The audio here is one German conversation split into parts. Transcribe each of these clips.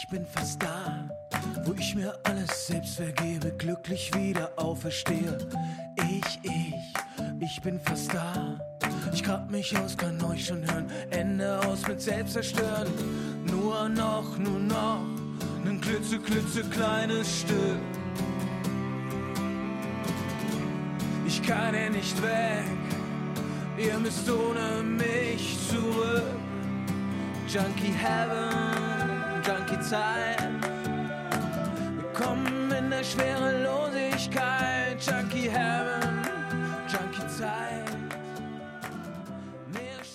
Ich bin fast da, wo ich mir alles selbst vergebe, glücklich wieder auferstehe. Ich, ich, ich bin fast da. Ich grab mich aus, kann euch schon hören. Ende aus mit Selbstzerstören. Nur noch, nur noch, ein klitze, klitze kleines Stück. Ich kann ja nicht weg, ihr müsst ohne mich zurück. Junkie Heaven, Junkie Zeit. Willkommen in der Schwerelosigkeit, Junkie Heaven, Junkie Zeit.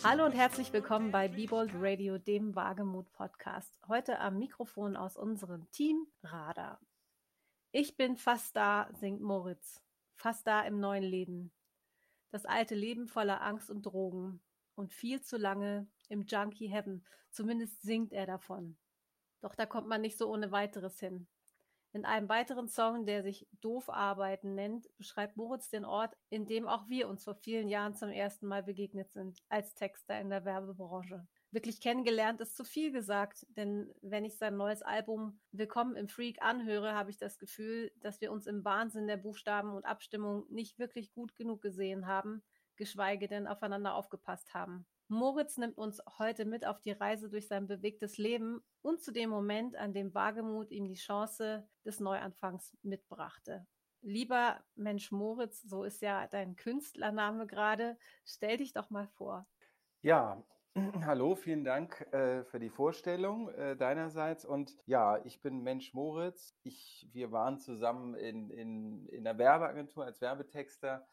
Hallo und herzlich willkommen bei Bebold Radio, dem Wagemut Podcast. Heute am Mikrofon aus unserem Team Radar. Ich bin fast da, singt Moritz. Fast da im neuen Leben. Das alte Leben voller Angst und Drogen. Und viel zu lange im Junkie Heaven. Zumindest singt er davon. Doch da kommt man nicht so ohne weiteres hin. In einem weiteren Song, der sich Doof arbeiten nennt, beschreibt Moritz den Ort, in dem auch wir uns vor vielen Jahren zum ersten Mal begegnet sind, als Texter in der Werbebranche. Wirklich kennengelernt ist zu viel gesagt, denn wenn ich sein neues Album Willkommen im Freak anhöre, habe ich das Gefühl, dass wir uns im Wahnsinn der Buchstaben und Abstimmung nicht wirklich gut genug gesehen haben, geschweige denn aufeinander aufgepasst haben. Moritz nimmt uns heute mit auf die Reise durch sein bewegtes Leben und zu dem Moment, an dem Wagemut ihm die Chance des Neuanfangs mitbrachte. Lieber Mensch Moritz, so ist ja dein Künstlername gerade, stell dich doch mal vor. Ja, hallo, vielen Dank äh, für die Vorstellung äh, deinerseits. Und ja, ich bin Mensch Moritz. Ich, wir waren zusammen in, in, in der Werbeagentur als Werbetexter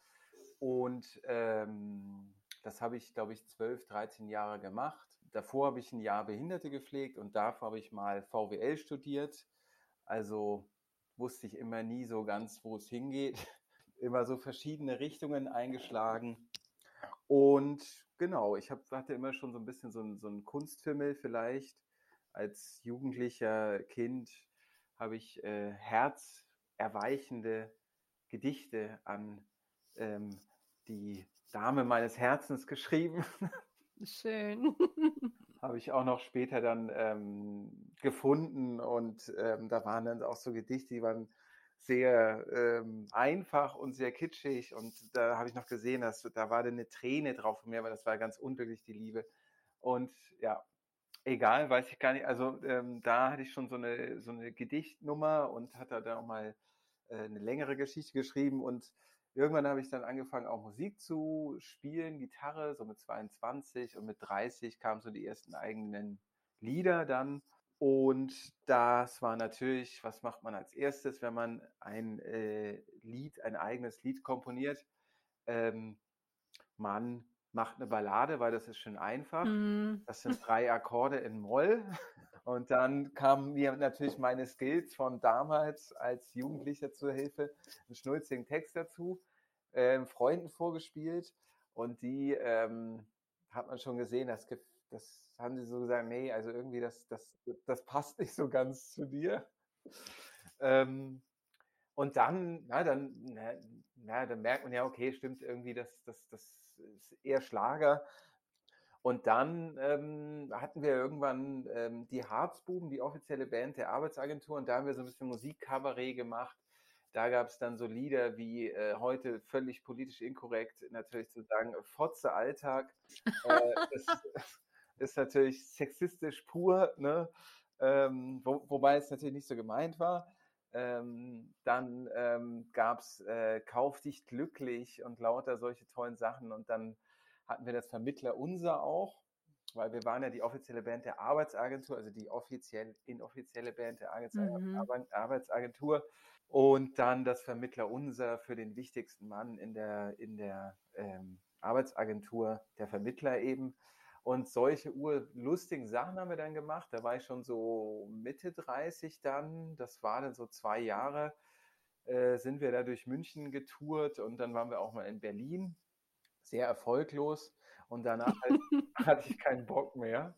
und ähm, das habe ich, glaube ich, 12, 13 Jahre gemacht. Davor habe ich ein Jahr Behinderte gepflegt und davor habe ich mal VWL studiert. Also wusste ich immer nie so ganz, wo es hingeht. Immer so verschiedene Richtungen eingeschlagen. Und genau, ich hab, hatte immer schon so ein bisschen so ein, so ein Kunstfimmel vielleicht. Als jugendlicher Kind habe ich äh, herzerweichende Gedichte an ähm, die Dame meines Herzens geschrieben. Schön. Habe ich auch noch später dann ähm, gefunden und ähm, da waren dann auch so Gedichte, die waren sehr ähm, einfach und sehr kitschig und da habe ich noch gesehen, dass da war dann eine Träne drauf von mir, aber das war ganz unglücklich die Liebe und ja, egal, weiß ich gar nicht. Also ähm, da hatte ich schon so eine so eine Gedichtnummer und hatte da auch mal äh, eine längere Geschichte geschrieben und Irgendwann habe ich dann angefangen, auch Musik zu spielen, Gitarre, so mit 22 und mit 30 kamen so die ersten eigenen Lieder dann. Und das war natürlich, was macht man als erstes, wenn man ein äh, Lied, ein eigenes Lied komponiert? Ähm, man macht eine Ballade, weil das ist schön einfach. Mm. Das sind drei Akkorde in Moll. Und dann kamen mir natürlich meine Skills von damals als Jugendlicher zur Hilfe, einen schnulzigen Text dazu, äh, Freunden vorgespielt. Und die ähm, hat man schon gesehen, das, das haben sie so gesagt, nee, also irgendwie das, das, das passt nicht so ganz zu dir. Ähm, und dann, na, dann, na, na, dann merkt man ja, okay, stimmt irgendwie, das, das, das ist eher Schlager. Und dann ähm, hatten wir irgendwann ähm, die Harzbuben, die offizielle Band der Arbeitsagentur, und da haben wir so ein bisschen Musikkabarett gemacht. Da gab es dann so Lieder wie äh, heute völlig politisch inkorrekt, natürlich zu sagen, Fotze Alltag. äh, das ist natürlich sexistisch pur, ne? Ähm, wo, wobei es natürlich nicht so gemeint war. Ähm, dann ähm, gab es äh, Kauf dich glücklich und lauter solche tollen Sachen. Und dann hatten wir das Vermittler Unser auch, weil wir waren ja die offizielle Band der Arbeitsagentur, also die offiziell inoffizielle Band der mhm. Arbeitsagentur. Und dann das Vermittler Unser für den wichtigsten Mann in der, in der ähm, Arbeitsagentur, der Vermittler eben. Und solche urlustigen Sachen haben wir dann gemacht. Da war ich schon so Mitte 30 dann. Das war dann so zwei Jahre. Äh, sind wir da durch München getourt und dann waren wir auch mal in Berlin. Sehr erfolglos. Und danach halt, hatte ich keinen Bock mehr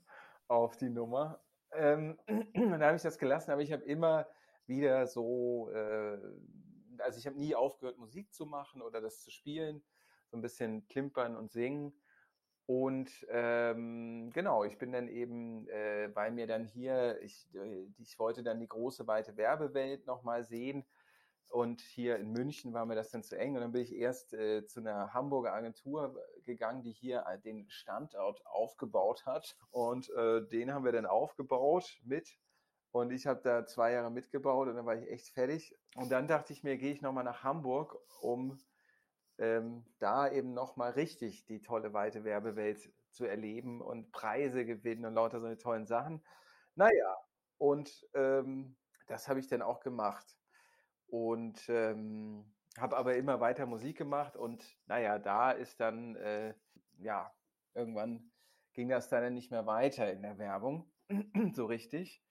auf die Nummer. Ähm, dann habe ich das gelassen, aber ich habe immer wieder so, äh, also ich habe nie aufgehört, Musik zu machen oder das zu spielen, so ein bisschen klimpern und singen. Und ähm, genau, ich bin dann eben, äh, weil mir dann hier, ich, äh, ich wollte dann die große weite Werbewelt nochmal sehen. Und hier in München war mir das dann zu eng. Und dann bin ich erst äh, zu einer Hamburger Agentur gegangen, die hier äh, den Standort aufgebaut hat. Und äh, den haben wir dann aufgebaut mit. Und ich habe da zwei Jahre mitgebaut und dann war ich echt fertig. Und dann dachte ich mir, gehe ich nochmal nach Hamburg, um ähm, da eben nochmal richtig die tolle weite Werbewelt zu erleben und Preise gewinnen und lauter so eine tollen Sachen. Naja, und ähm, das habe ich dann auch gemacht. Und ähm, habe aber immer weiter Musik gemacht und naja, da ist dann, äh, ja, irgendwann ging das dann nicht mehr weiter in der Werbung, so richtig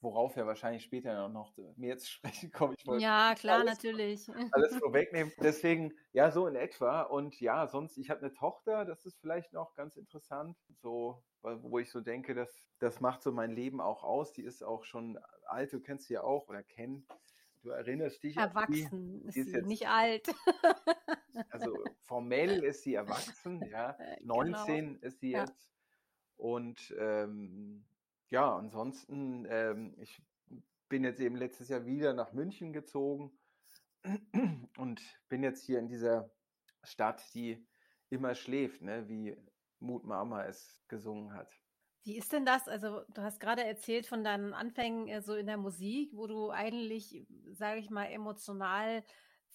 worauf wir wahrscheinlich später noch mehr zu sprechen kommen. Ja, klar, alles, natürlich. Alles vorwegnehmen. Deswegen, ja, so in etwa. Und ja, sonst, ich habe eine Tochter, das ist vielleicht noch ganz interessant, so, wo ich so denke, dass das macht so mein Leben auch aus. Die ist auch schon alt, du kennst sie ja auch oder kennen. Du erinnerst dich Erwachsen, die, ist, sie, jetzt, nicht alt. also formell ist sie erwachsen, ja. 19 genau. ist sie jetzt. Ja. Und ähm, ja, ansonsten, ähm, ich bin jetzt eben letztes Jahr wieder nach München gezogen und bin jetzt hier in dieser Stadt, die immer schläft, ne? wie Mut Mama es gesungen hat. Wie ist denn das? Also, du hast gerade erzählt von deinen Anfängen äh, so in der Musik, wo du eigentlich, sage ich mal, emotional,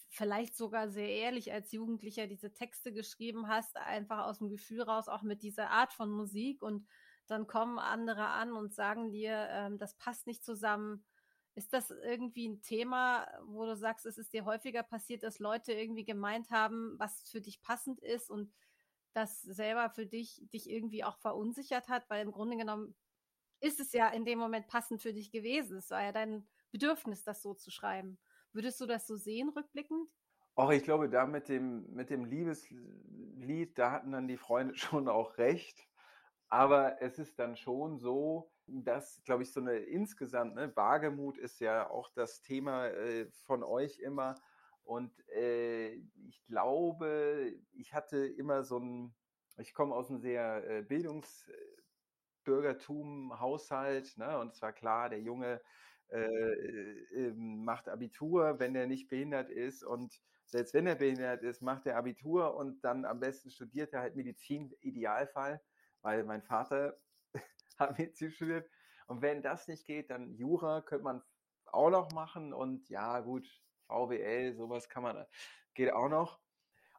vielleicht sogar sehr ehrlich als Jugendlicher diese Texte geschrieben hast, einfach aus dem Gefühl raus, auch mit dieser Art von Musik und dann kommen andere an und sagen dir, ähm, das passt nicht zusammen. Ist das irgendwie ein Thema, wo du sagst, es ist dir häufiger passiert, dass Leute irgendwie gemeint haben, was für dich passend ist und das selber für dich dich irgendwie auch verunsichert hat, weil im Grunde genommen ist es ja in dem Moment passend für dich gewesen. Es war ja dein Bedürfnis, das so zu schreiben. Würdest du das so sehen, rückblickend? Auch ich glaube, da mit dem, mit dem Liebeslied, da hatten dann die Freunde schon auch recht. Aber es ist dann schon so, dass, glaube ich, so eine insgesamt, ne, Wagemut ist ja auch das Thema äh, von euch immer. Und äh, ich glaube, ich hatte immer so ein, ich komme aus einem sehr äh, Bildungsbürgertum-Haushalt, ne? Und es war klar, der Junge äh, ähm, macht Abitur, wenn er nicht behindert ist. Und selbst wenn er behindert ist, macht er Abitur und dann am besten studiert er halt Medizin, Idealfall weil mein Vater hat Medizin studiert. Und wenn das nicht geht, dann Jura könnte man auch noch machen. Und ja, gut, VWL, sowas kann man, geht auch noch.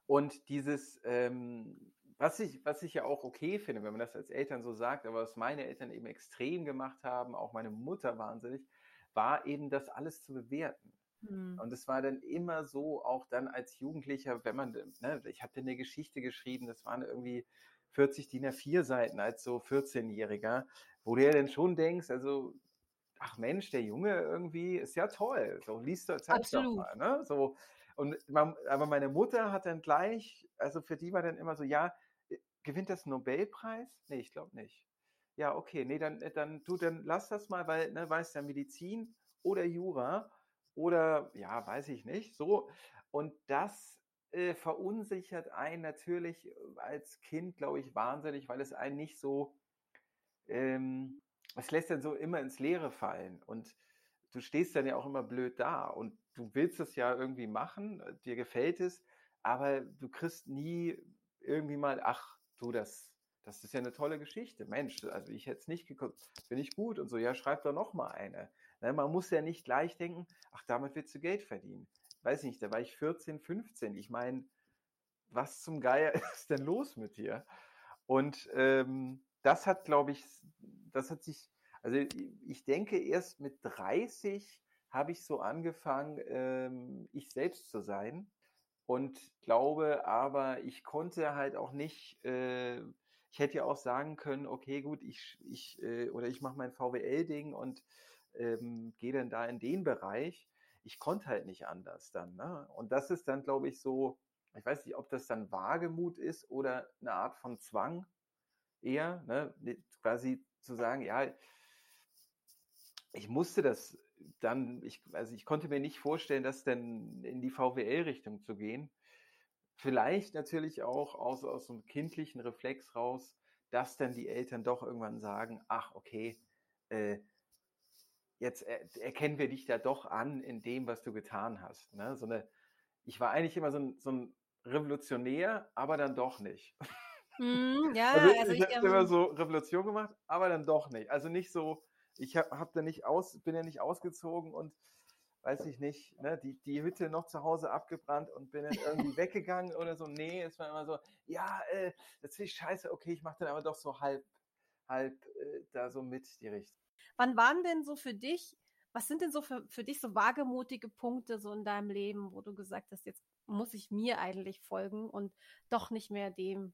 Und dieses, ähm, was ich, was ich ja auch okay finde, wenn man das als Eltern so sagt, aber was meine Eltern eben extrem gemacht haben, auch meine Mutter wahnsinnig, war eben das alles zu bewerten. Mhm. Und es war dann immer so, auch dann als Jugendlicher, wenn man, ne, ich habe eine Geschichte geschrieben, das waren irgendwie 40 DIN A4 Seiten als so 14-Jähriger, wo du ja dann schon denkst, also, ach Mensch, der Junge irgendwie ist ja toll. So, liest du, zeig doch mal, ne? So. Und man, aber meine Mutter hat dann gleich, also für die war dann immer so, ja, äh, gewinnt das Nobelpreis? Nee, ich glaube nicht. Ja, okay, nee, dann, äh, dann, du, dann lass das mal, weil, ne, weißt ja, Medizin oder Jura oder, ja, weiß ich nicht, so. Und das äh, verunsichert einen natürlich als Kind, glaube ich, wahnsinnig, weil es einen nicht so, ähm, es lässt dann so immer ins Leere fallen und du stehst dann ja auch immer blöd da und du willst es ja irgendwie machen, äh, dir gefällt es, aber du kriegst nie irgendwie mal, ach, du, das, das ist ja eine tolle Geschichte. Mensch, also ich hätte es nicht geguckt, finde ich gut und so, ja, schreib doch noch mal eine. Ne, man muss ja nicht gleich denken, ach, damit willst du Geld verdienen weiß nicht, da war ich 14, 15. Ich meine, was zum Geier ist denn los mit dir? Und ähm, das hat, glaube ich, das hat sich, also ich denke, erst mit 30 habe ich so angefangen, ähm, ich selbst zu sein. Und glaube aber, ich konnte halt auch nicht, äh, ich hätte ja auch sagen können, okay, gut, ich, ich äh, oder ich mache mein VWL-Ding und ähm, gehe dann da in den Bereich ich konnte halt nicht anders dann. Ne? Und das ist dann, glaube ich, so, ich weiß nicht, ob das dann Wagemut ist oder eine Art von Zwang eher, ne? quasi zu sagen, ja, ich musste das dann, ich, also ich konnte mir nicht vorstellen, das dann in die VWL-Richtung zu gehen. vielleicht natürlich auch aus, aus so einem kindlichen Reflex raus, dass dann die Eltern doch irgendwann sagen, ach, okay, äh, jetzt er, erkennen wir dich da doch an in dem, was du getan hast. Ne? So eine, ich war eigentlich immer so ein, so ein Revolutionär, aber dann doch nicht. Mm, ja, also, also ich, ich, habe immer ähm, so Revolution gemacht, aber dann doch nicht. Also nicht so, ich hab, hab da nicht aus, bin ja nicht ausgezogen und weiß ich nicht, ne, die, die Hütte noch zu Hause abgebrannt und bin dann irgendwie weggegangen oder so. Nee, es war immer so, ja, äh, das finde ich scheiße, okay, ich mache dann aber doch so halb, halb äh, da so mit die Richtung. wann waren denn so für dich, was sind denn so für, für dich so wagemutige Punkte so in deinem Leben, wo du gesagt hast, jetzt muss ich mir eigentlich folgen und doch nicht mehr dem,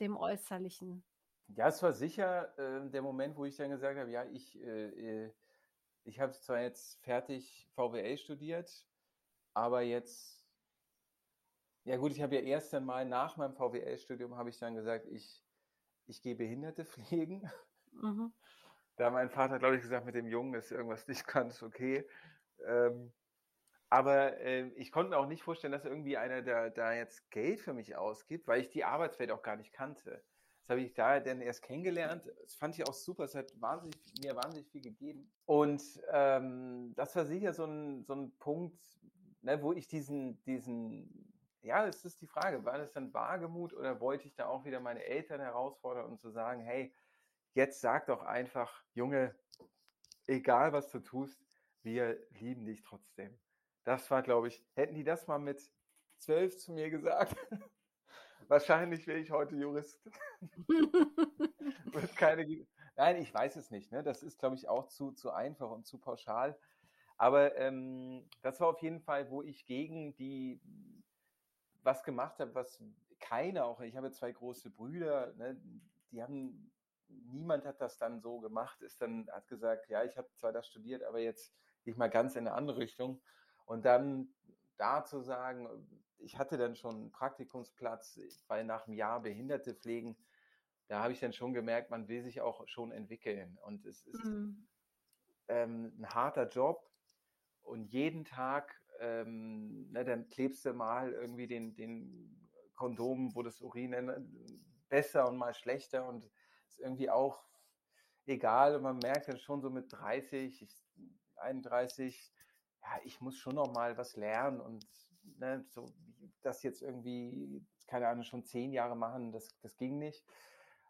dem Äußerlichen? Ja, es war sicher äh, der Moment, wo ich dann gesagt habe, ja, ich, äh, äh, ich habe zwar jetzt fertig VWL studiert, aber jetzt, ja gut, ich habe ja erst einmal nach meinem VWL-Studium habe ich dann gesagt, ich, ich gehe Behinderte pflegen. Mhm. Da mein Vater, glaube ich, gesagt, mit dem Jungen ist irgendwas nicht ganz okay. Ähm, aber äh, ich konnte mir auch nicht vorstellen, dass irgendwie einer da, da jetzt Geld für mich ausgibt, weil ich die Arbeitswelt auch gar nicht kannte. Das habe ich da dann erst kennengelernt. Das fand ich auch super. Es hat wahnsinnig, mir wahnsinnig viel gegeben. Und ähm, das war sicher so ein, so ein Punkt, ne, wo ich diesen, diesen, ja, es ist die Frage, war das dann Wagemut oder wollte ich da auch wieder meine Eltern herausfordern und zu sagen, hey, jetzt sag doch einfach, Junge, egal was du tust, wir lieben dich trotzdem. Das war, glaube ich, hätten die das mal mit zwölf zu mir gesagt, wahrscheinlich wäre ich heute Jurist. Keine, nein, ich weiß es nicht. Ne? Das ist, glaube ich, auch zu, zu einfach und zu pauschal. Aber ähm, das war auf jeden Fall, wo ich gegen die was gemacht habe, was keiner auch, ich habe zwei große Brüder, ne, die haben, niemand hat das dann so gemacht, ist dann, hat gesagt, ja, ich habe zwar das studiert, aber jetzt gehe ich mal ganz in eine andere Richtung. Und dann da zu sagen, ich hatte dann schon einen Praktikumsplatz, weil nach einem Jahr Behinderte pflegen, da habe ich dann schon gemerkt, man will sich auch schon entwickeln. Und es ist Mhm. ähm, ein harter Job und jeden Tag, ähm, ne, dann klebst du mal irgendwie den, den Kondom, wo das Urin dann besser und mal schlechter und ist irgendwie auch egal. Und man merkt dann schon so mit 30, ich, 31, ja, ich muss schon noch mal was lernen und ne, so das jetzt irgendwie, keine Ahnung, schon zehn Jahre machen, das, das ging nicht.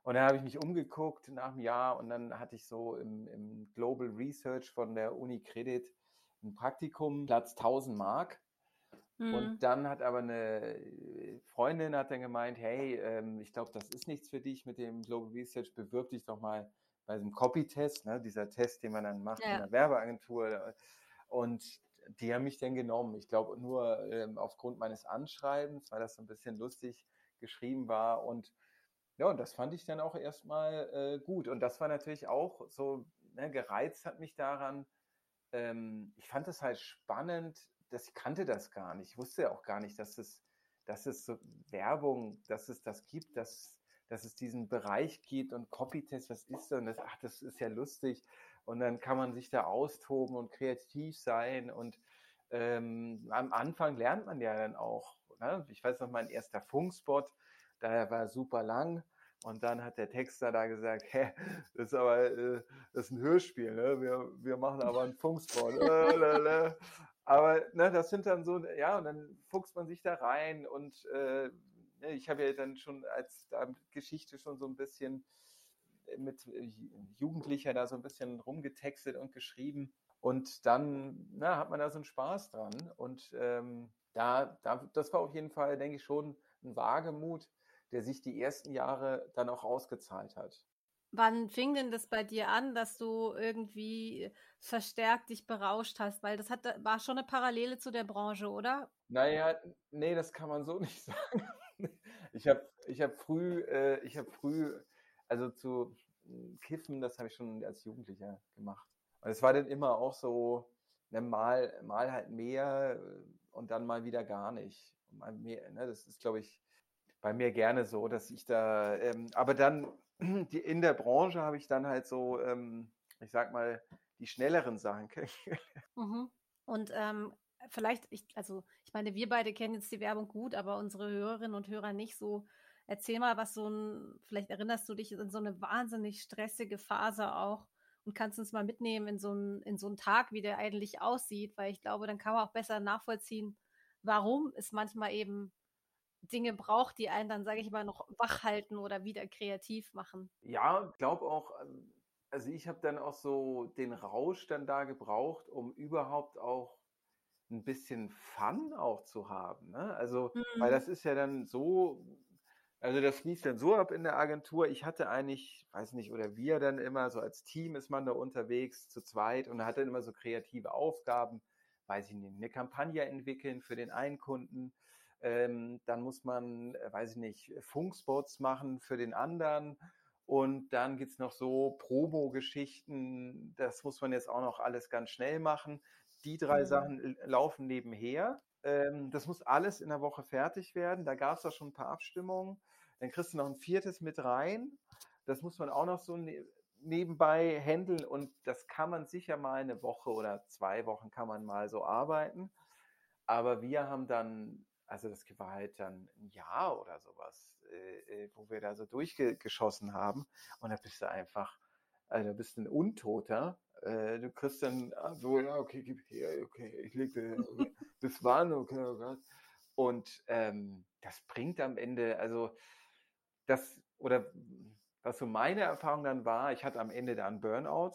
Und dann habe ich mich umgeguckt nach einem Jahr und dann hatte ich so im, im Global Research von der Uni Credit ein Praktikum, Platz 1000 Mark. Mhm. Und dann hat aber eine Freundin hat dann gemeint, hey, ähm, ich glaube, das ist nichts für dich mit dem Global Research, bewirb dich doch mal bei diesem Copy-Test, ne, dieser Test, den man dann macht in Ja. der Werbeagentur. Und die haben mich dann genommen. Ich glaube, nur ähm, aufgrund meines Anschreibens, weil das so ein bisschen lustig geschrieben war. Und ja, und das fand ich dann auch erstmal äh, gut. Und das war natürlich auch so, ne, gereizt hat mich daran. Ähm, ich fand es halt spannend, dass ich kannte das gar nicht. Ich wusste ja auch gar nicht, dass es, dass es so Werbung, dass es das gibt, dass, dass es diesen Bereich gibt und Copytest, was ist das? Das, ach, das ist ja lustig. Und dann kann man sich da austoben und kreativ sein. Und ähm, am Anfang lernt man ja dann auch. Ne? Ich weiß noch, mein erster Funkspot, der war super lang. Und dann hat der Texter da gesagt, hä, das ist aber äh, das ist ein Hörspiel, ne? wir, wir machen aber einen Funkspot. Äh, aber ne, das sind dann so, ja, und dann fuchst man sich da rein. Und äh, ne, ich habe ja dann schon als Geschichte schon so ein bisschen mit Jugendlicher da so ein bisschen rumgetextet und geschrieben. Und dann na, hat man da so einen Spaß dran. Und ähm, da, da, das war auf jeden Fall, denke ich, schon ein Wagemut, der sich die ersten Jahre dann auch ausgezahlt hat. Wann fing denn das bei dir an, dass du irgendwie verstärkt dich berauscht hast? Weil das hat, war schon eine Parallele zu der Branche, oder? Naja, nee, das kann man so nicht sagen. Ich habe ich hab früh, äh, ich habe früh, also zu Kiffen, das habe ich schon als Jugendlicher gemacht. Und es war dann immer auch so, ne, mal, mal halt mehr und dann mal wieder gar nicht. Mal mehr, ne, das ist, glaube ich, bei mir gerne so, dass ich da, ähm, aber dann die, in der Branche habe ich dann halt so, ähm, ich sag mal, die schnelleren Sachen. Mhm. Und ähm, vielleicht, ich, also ich meine, wir beide kennen jetzt die Werbung gut, aber unsere Hörerinnen und Hörer nicht so. Erzähl mal, was so ein, vielleicht erinnerst du dich in so eine wahnsinnig stressige Phase auch und kannst uns mal mitnehmen in so einen, in so einen Tag, wie der eigentlich aussieht, weil ich glaube, dann kann man auch besser nachvollziehen, warum es manchmal eben Dinge braucht, die einen dann, sage ich mal, noch wach halten oder wieder kreativ machen. Ja, ich glaube auch, ähm, also ich habe dann auch so den Rausch dann da gebraucht, um überhaupt auch ein bisschen Fun auch zu haben. Ne? Also, mhm. weil das ist ja dann so, also das lief dann so ab in der Agentur. Ich hatte eigentlich, weiß nicht, oder wir dann immer so als Team ist man da unterwegs zu zweit und hat dann immer so kreative Aufgaben, weiß ich nicht, eine Kampagne entwickeln für den einen Kunden. Ähm, dann muss man, äh, weiß ich nicht, Funkspots machen für den anderen und dann gibt es noch so Promo-Geschichten, das muss man jetzt auch noch alles ganz schnell machen. Die drei mhm. Sachen laufen nebenher. Ähm, das muss alles in der Woche fertig werden. Da gab es auch schon ein paar Abstimmungen. Dann kriegst du noch ein viertes mit rein. Das muss man auch noch so ne nebenbei handeln und das kann man sicher mal eine Woche oder zwei Wochen kann man mal so arbeiten. Aber wir haben dann, also das war halt dann ein Jahr oder sowas, äh, äh, wo wir da so durchgeschossen haben. Und da bist du einfach, also bist du ein Untoter. Äh, du kriegst dann so, ja, okay, gib her, okay, ich leg dir, okay, das war okay, oh Gott. Und ähm, das bringt am Ende, also das, oder was so meine Erfahrung dann war, ich hatte am Ende dann Burnout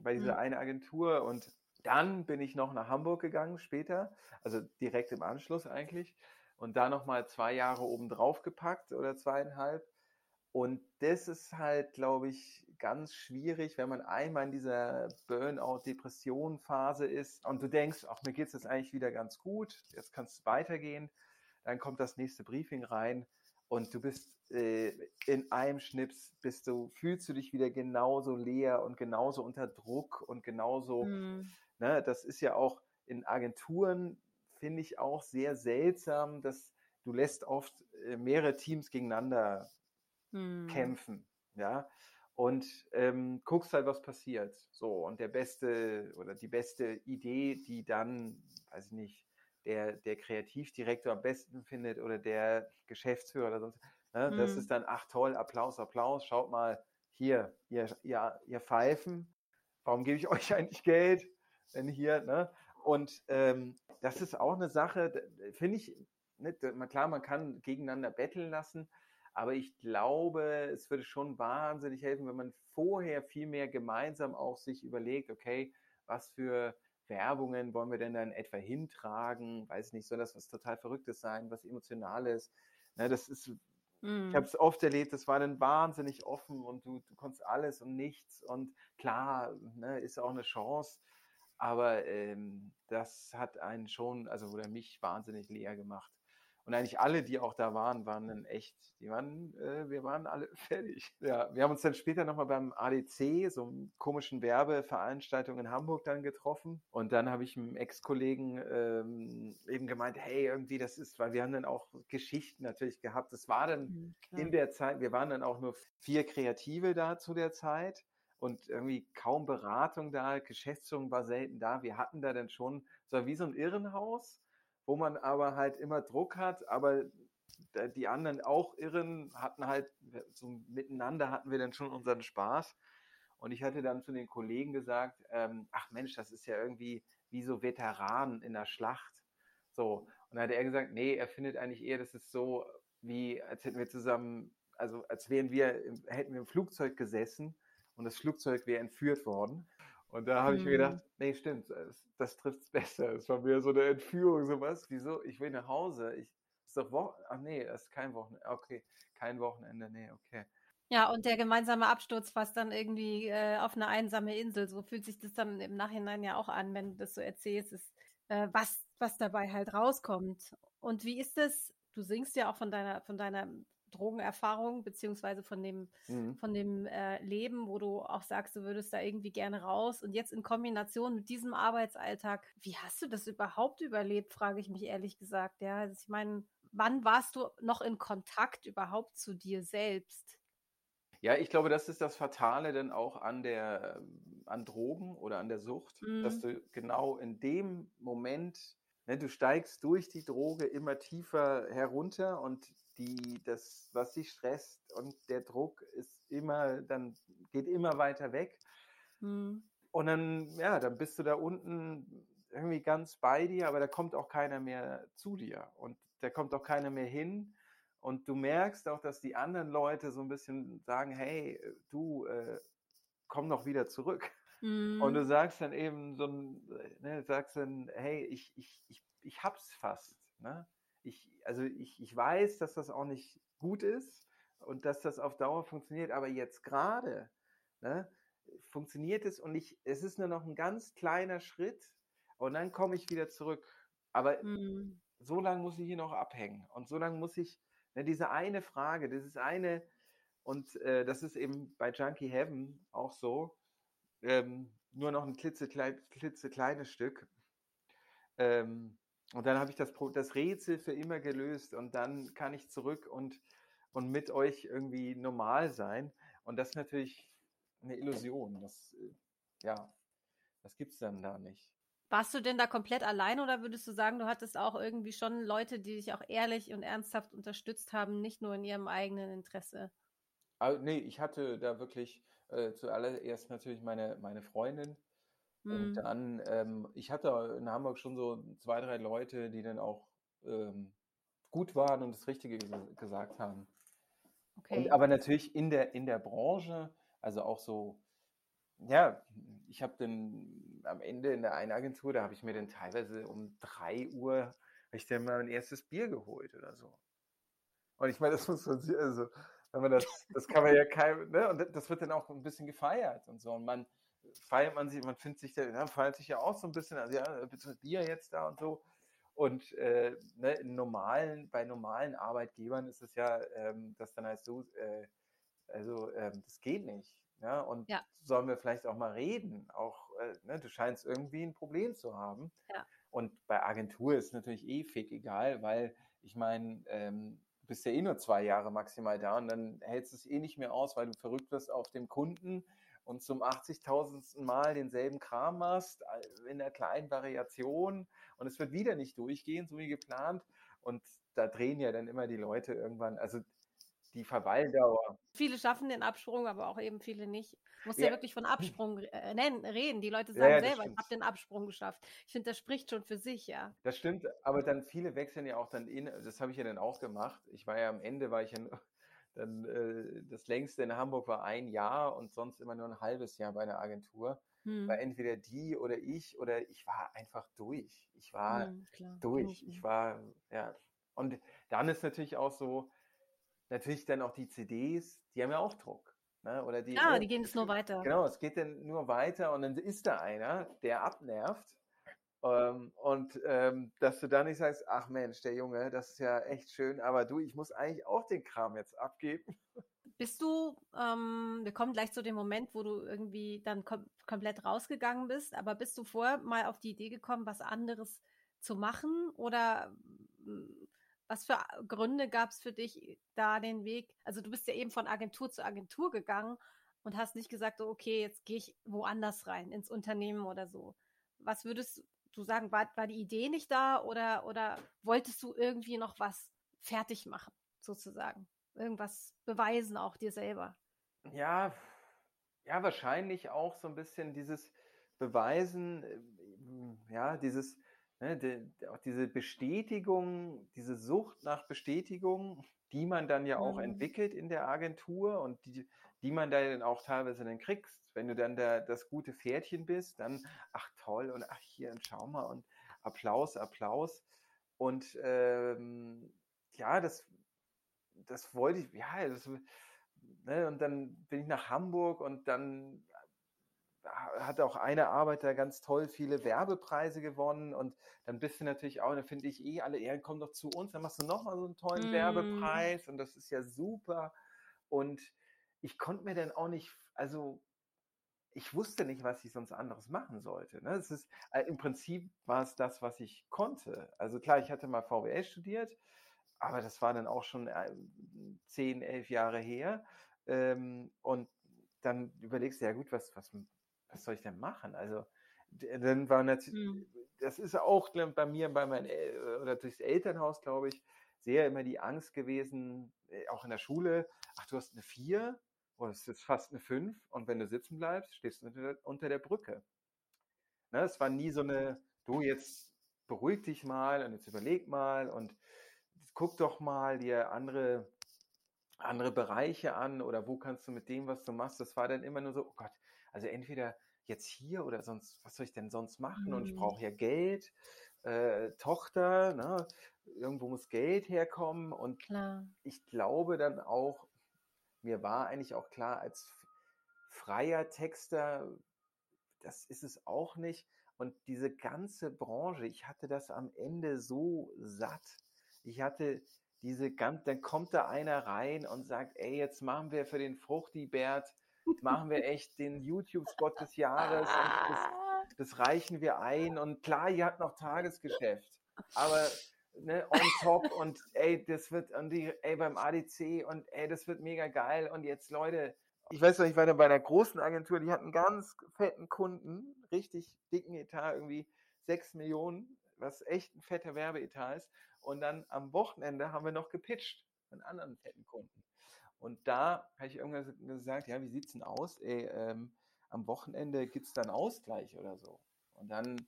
bei dieser mhm. eine Agentur und dann bin ich noch nach Hamburg gegangen später, also direkt im Anschluss eigentlich und da nochmal zwei Jahre oben drauf gepackt oder zweieinhalb. Und das ist halt, glaube ich, ganz schwierig, wenn man einmal in dieser Burnout-Depression-Phase ist und du denkst, ach, mir geht es jetzt eigentlich wieder ganz gut, jetzt kannst du weitergehen. Dann kommt das nächste Briefing rein und du bist äh, in einem Schnips, bist du, fühlst du dich wieder genauso leer und genauso unter Druck und genauso, mm. ne, das ist ja auch in Agenturen finde ich auch sehr seltsam, dass du lässt oft äh, mehrere Teams gegeneinander hm. kämpfen, ja, und ähm, guckst halt, was passiert. So, und der beste oder die beste Idee, die dann, weiß ich nicht, der, der Kreativdirektor am besten findet oder der Geschäftsführer oder sonst, ne, hm. das ist dann, ach toll, Applaus, Applaus, schaut mal, hier, ihr, ihr, ihr Pfeifen, warum gebe ich euch eigentlich Geld? Denn hier, ne? Und ähm, das ist auch eine Sache, finde ich, ne, klar, man kann gegeneinander betteln lassen, aber ich glaube, es würde schon wahnsinnig helfen, wenn man vorher viel mehr gemeinsam auch sich überlegt, okay, was für Werbungen wollen wir denn dann etwa hintragen? Weiß nicht, soll das was total Verrücktes sein, was Emotionales? Ne, das ist, mm. ich habe es oft erlebt, das war dann wahnsinnig offen und du, du konntest alles und nichts und klar, ne, ist auch eine Chance. Aber ähm, das hat einen schon, also oder mich wahnsinnig leer gemacht. Und eigentlich alle, die auch da waren, waren dann echt, die waren, äh, wir waren alle fertig. Ja, wir haben uns dann später nochmal beim ADC, so einem komischen Werbeveranstaltung in Hamburg dann getroffen. Und dann habe ich einem Ex-Kollegen ähm, eben gemeint, hey, irgendwie das ist, weil wir haben dann auch Geschichten natürlich gehabt. Das war dann mhm, in der Zeit, wir waren dann auch nur vier Kreative da zu der Zeit und irgendwie kaum Beratung da, Geschäftsführung war selten da. Wir hatten da dann schon, so wie so ein Irrenhaus, wo man aber halt immer Druck hat, aber die anderen auch Irren hatten halt, so miteinander hatten wir dann schon unseren Spaß. Und ich hatte dann zu den Kollegen gesagt, ähm, ach Mensch, das ist ja irgendwie wie so Veteranen in der Schlacht. So. Und dann hat er gesagt, nee, er findet eigentlich eher, das ist so wie, als hätten wir zusammen, also als wären wir, hätten wir im Flugzeug gesessen und das Flugzeug wäre entführt worden. Und da habe ich mir gedacht, mhm. nee, stimmt, das, das trifft es besser. Es war mir so eine Entführung, sowas. Wieso? Ich will nach Hause. Ich, ist doch Wochen Ach nee, das ist kein Wochenende. Okay, kein Wochenende, nee, okay. Ja, und der gemeinsame Absturz fast dann irgendwie äh, auf eine einsame Insel. So fühlt sich das dann im Nachhinein ja auch an, wenn du das so erzählst, ist, äh, was, was dabei halt rauskommt. Und wie ist es? Du singst ja auch von deiner, von deiner Drogenerfahrung beziehungsweise von dem, mhm. von dem äh, Leben, wo du auch sagst, du würdest da irgendwie gerne raus. Und jetzt in Kombination mit diesem Arbeitsalltag, wie hast du das überhaupt überlebt, frage ich mich ehrlich gesagt. Ja, also ich meine, wann warst du noch in Kontakt überhaupt zu dir selbst? Ja, ich glaube, das ist das Fatale dann auch an der, an Drogen oder an der Sucht, mhm. dass du genau in dem Moment ne, du steigst durch die Droge immer tiefer herunter und die, das, was dich stresst und der Druck ist immer, dann geht immer weiter weg. Mhm. Und dann, ja, dann bist du da unten irgendwie ganz bei dir, aber da kommt auch keiner mehr zu dir und da kommt auch keiner mehr hin. Und du merkst auch, dass die anderen Leute so ein bisschen sagen, hey, du, äh, komm doch wieder zurück. Mhm. Und du sagst dann eben so ein, ne, sagst dann, hey, ich, ich, ich, ich hab's fast. Ne? Ich, also ich, ich weiß, dass das auch nicht gut ist und dass das auf Dauer funktioniert, aber jetzt gerade ne, funktioniert es und ich, es ist nur noch ein ganz kleiner Schritt und dann komme ich wieder zurück. Aber mhm. so lange muss ich hier noch abhängen und so lange muss ich, ne, diese eine Frage, dieses eine, und äh, das ist eben bei Junkie Heaven auch so, ähm, nur noch ein klitzeklein, klitzekleines Stück. Ähm, und dann habe ich das, das Rätsel für immer gelöst und dann kann ich zurück und, und mit euch irgendwie normal sein. Und das ist natürlich eine Illusion. Das, äh, ja, das gibt es dann da nicht. Warst du denn da komplett allein oder würdest du sagen, du hattest auch irgendwie schon Leute, die dich auch ehrlich und ernsthaft unterstützt haben, nicht nur in ihrem eigenen Interesse? Also, nee, ich hatte da wirklich äh, zuallererst natürlich meine, meine Freundin. Mhm. Und dann, ähm, ich hatte in Hamburg schon so zwei, drei Leute, die dann auch ähm, gut waren und das Richtige gesagt haben. Okay. Und, aber natürlich in der, in der Branche, also auch so, ja, ich habe dann am Ende in der einen Agentur, da habe ich mir dann teilweise um drei Uhr, habe ich dann mal ein erstes Bier geholt oder so. Und ich meine, das muss man, also wenn man das, das kann man ja kein, ne? Und das wird dann auch ein bisschen gefeiert und so. Und man feiert man sich, man findet sich, ja, feiert sich ja auch so ein bisschen, also ja, bitte Bier jetzt da und so. Und äh, ne, normalen, bei normalen Arbeitgebern ist es ja, ähm, dass dann heißt so, äh, also ähm, das geht nicht. Ja, und ja. sollen wir vielleicht auch mal reden? Auch, äh, ne, du scheinst irgendwie ein Problem zu haben. Ja. Und bei Agentur ist es natürlich eh fick egal, weil ich meine, ähm, du bist ja eh nur zwei Jahre maximal da und dann hältst du es eh nicht mehr aus, weil du verrückt wirst auf dem Kunden und zum 80.000. Mal denselben Kram machst, in einer kleinen Variation und es wird wieder nicht durchgehen, so wie geplant. Und da drehen ja dann immer die Leute irgendwann, also die Verweildauer. Viele schaffen den Absprung, aber auch eben viele nicht. Du musst ja, ja wirklich von Absprung äh, nennen, reden. Die Leute sagen ja, selber, ich habe den Absprung geschafft. Ich finde, das spricht schon für sich, ja. Das stimmt, aber dann viele wechseln ja auch dann in, das habe ich ja dann auch gemacht. Ich war ja am Ende, war ich ja dann äh, das längste in Hamburg war ein Jahr und sonst immer nur ein halbes Jahr bei einer Agentur. Hm. War entweder die oder ich oder ich war einfach durch. Ich war hm, durch. Ich war, ja. Und dann ist natürlich auch so, natürlich dann auch die CDs, die haben ja auch Druck. Ne? Oder die, ja, die gehen es nur weiter. Genau, es geht dann nur weiter und dann ist da einer, der abnervt. Ähm, und ähm, dass du dann nicht sagst, ach Mensch, der Junge, das ist ja echt schön, aber du, ich muss eigentlich auch den Kram jetzt abgeben. Bist du, ähm, wir kommen gleich zu dem Moment, wo du irgendwie dann kom komplett rausgegangen bist, aber bist du vorher mal auf die Idee gekommen, was anderes zu machen oder was für Gründe gab es für dich da den Weg? Also du bist ja eben von Agentur zu Agentur gegangen und hast nicht gesagt, okay, jetzt gehe ich woanders rein, ins Unternehmen oder so. Was würdest du sagen, war, war die Idee nicht da oder, oder wolltest du irgendwie noch was fertig machen, sozusagen? Irgendwas beweisen auch dir selber? Ja, ja, wahrscheinlich auch so ein bisschen dieses Beweisen, äh, ja, dieses, ne, de, auch diese Bestätigung, diese Sucht nach Bestätigung, die man dann ja auch mhm. entwickelt in der Agentur und die, die man dann auch teilweise dann kriegst. Wenn du dann der, das gute Pferdchen bist, dann, ach toll, und ach hier, und schau mal, und Applaus, Applaus. Und ähm, ja, das, das wollte ich, ja, das, ne, und dann bin ich nach Hamburg und dann hat auch eine Arbeiter ganz toll viele Werbepreise gewonnen und dann bist du natürlich auch, dann finde ich eh alle, ja, komm doch zu uns, dann machst du nochmal so einen tollen mm. Werbepreis und das ist ja super. Und ich konnte mir dann auch nicht, also ich wusste nicht, was ich sonst anderes machen sollte. Ne? Es ist, äh, Im Prinzip war es das, was ich konnte. Also klar, ich hatte mal VWL studiert, aber das war dann auch schon äh, zehn, elf Jahre her. Ähm, und dann überlegst du, ja gut, was, was was soll ich denn machen? Also dann war natürlich, mhm. das ist auch bei mir, bei meinen, oder durchs Elternhaus, glaube ich, sehr immer die Angst gewesen, äh, auch in der Schule, ach, du hast eine 4 oder es ist fast eine 5 und wenn du sitzen bleibst, stehst du unter der, unter der Brücke. Ne, es war nie so eine, du jetzt beruhig dich mal und jetzt überleg mal und guck doch mal dir andere, andere Bereiche an oder wo kannst du mit dem, was du machst, das war dann immer nur so, oh Gott, also entweder jetzt hier oder sonst, was soll ich denn sonst machen? Mhm. Und ich mhm. brauche ja Geld, äh, Tochter, ne? irgendwo muss Geld herkommen. Und klar. ich glaube dann auch, mir war eigentlich auch klar, als freier Texter, das ist es auch nicht. Und diese ganze Branche, ich hatte das am Ende so satt. Ich hatte diese ganz, dann kommt da einer rein und sagt, ey, jetzt machen wir für den Fruchtibert, machen wir echt den YouTube-Spot des Jahres und das, das, reichen wir ein. Und klar, ihr habt noch Tagesgeschäft, aber ne, on top und ey, das wird, und die, ey, beim ADC und ey, das wird mega geil. Und jetzt, Leute, ich weiß noch, ich war da bei einer großen Agentur, die hatten ganz fetten Kunden, richtig dicken Etat, irgendwie sechs Millionen, was echt ein fetter Werbeetat ist. Und dann am Wochenende haben wir noch gepitcht von anderen fetten Kunden. Und da habe ich irgendwann gesagt, ja, wie sieht es denn aus? Ey, ähm, am Wochenende gibt es dann Ausgleich oder so. Und dann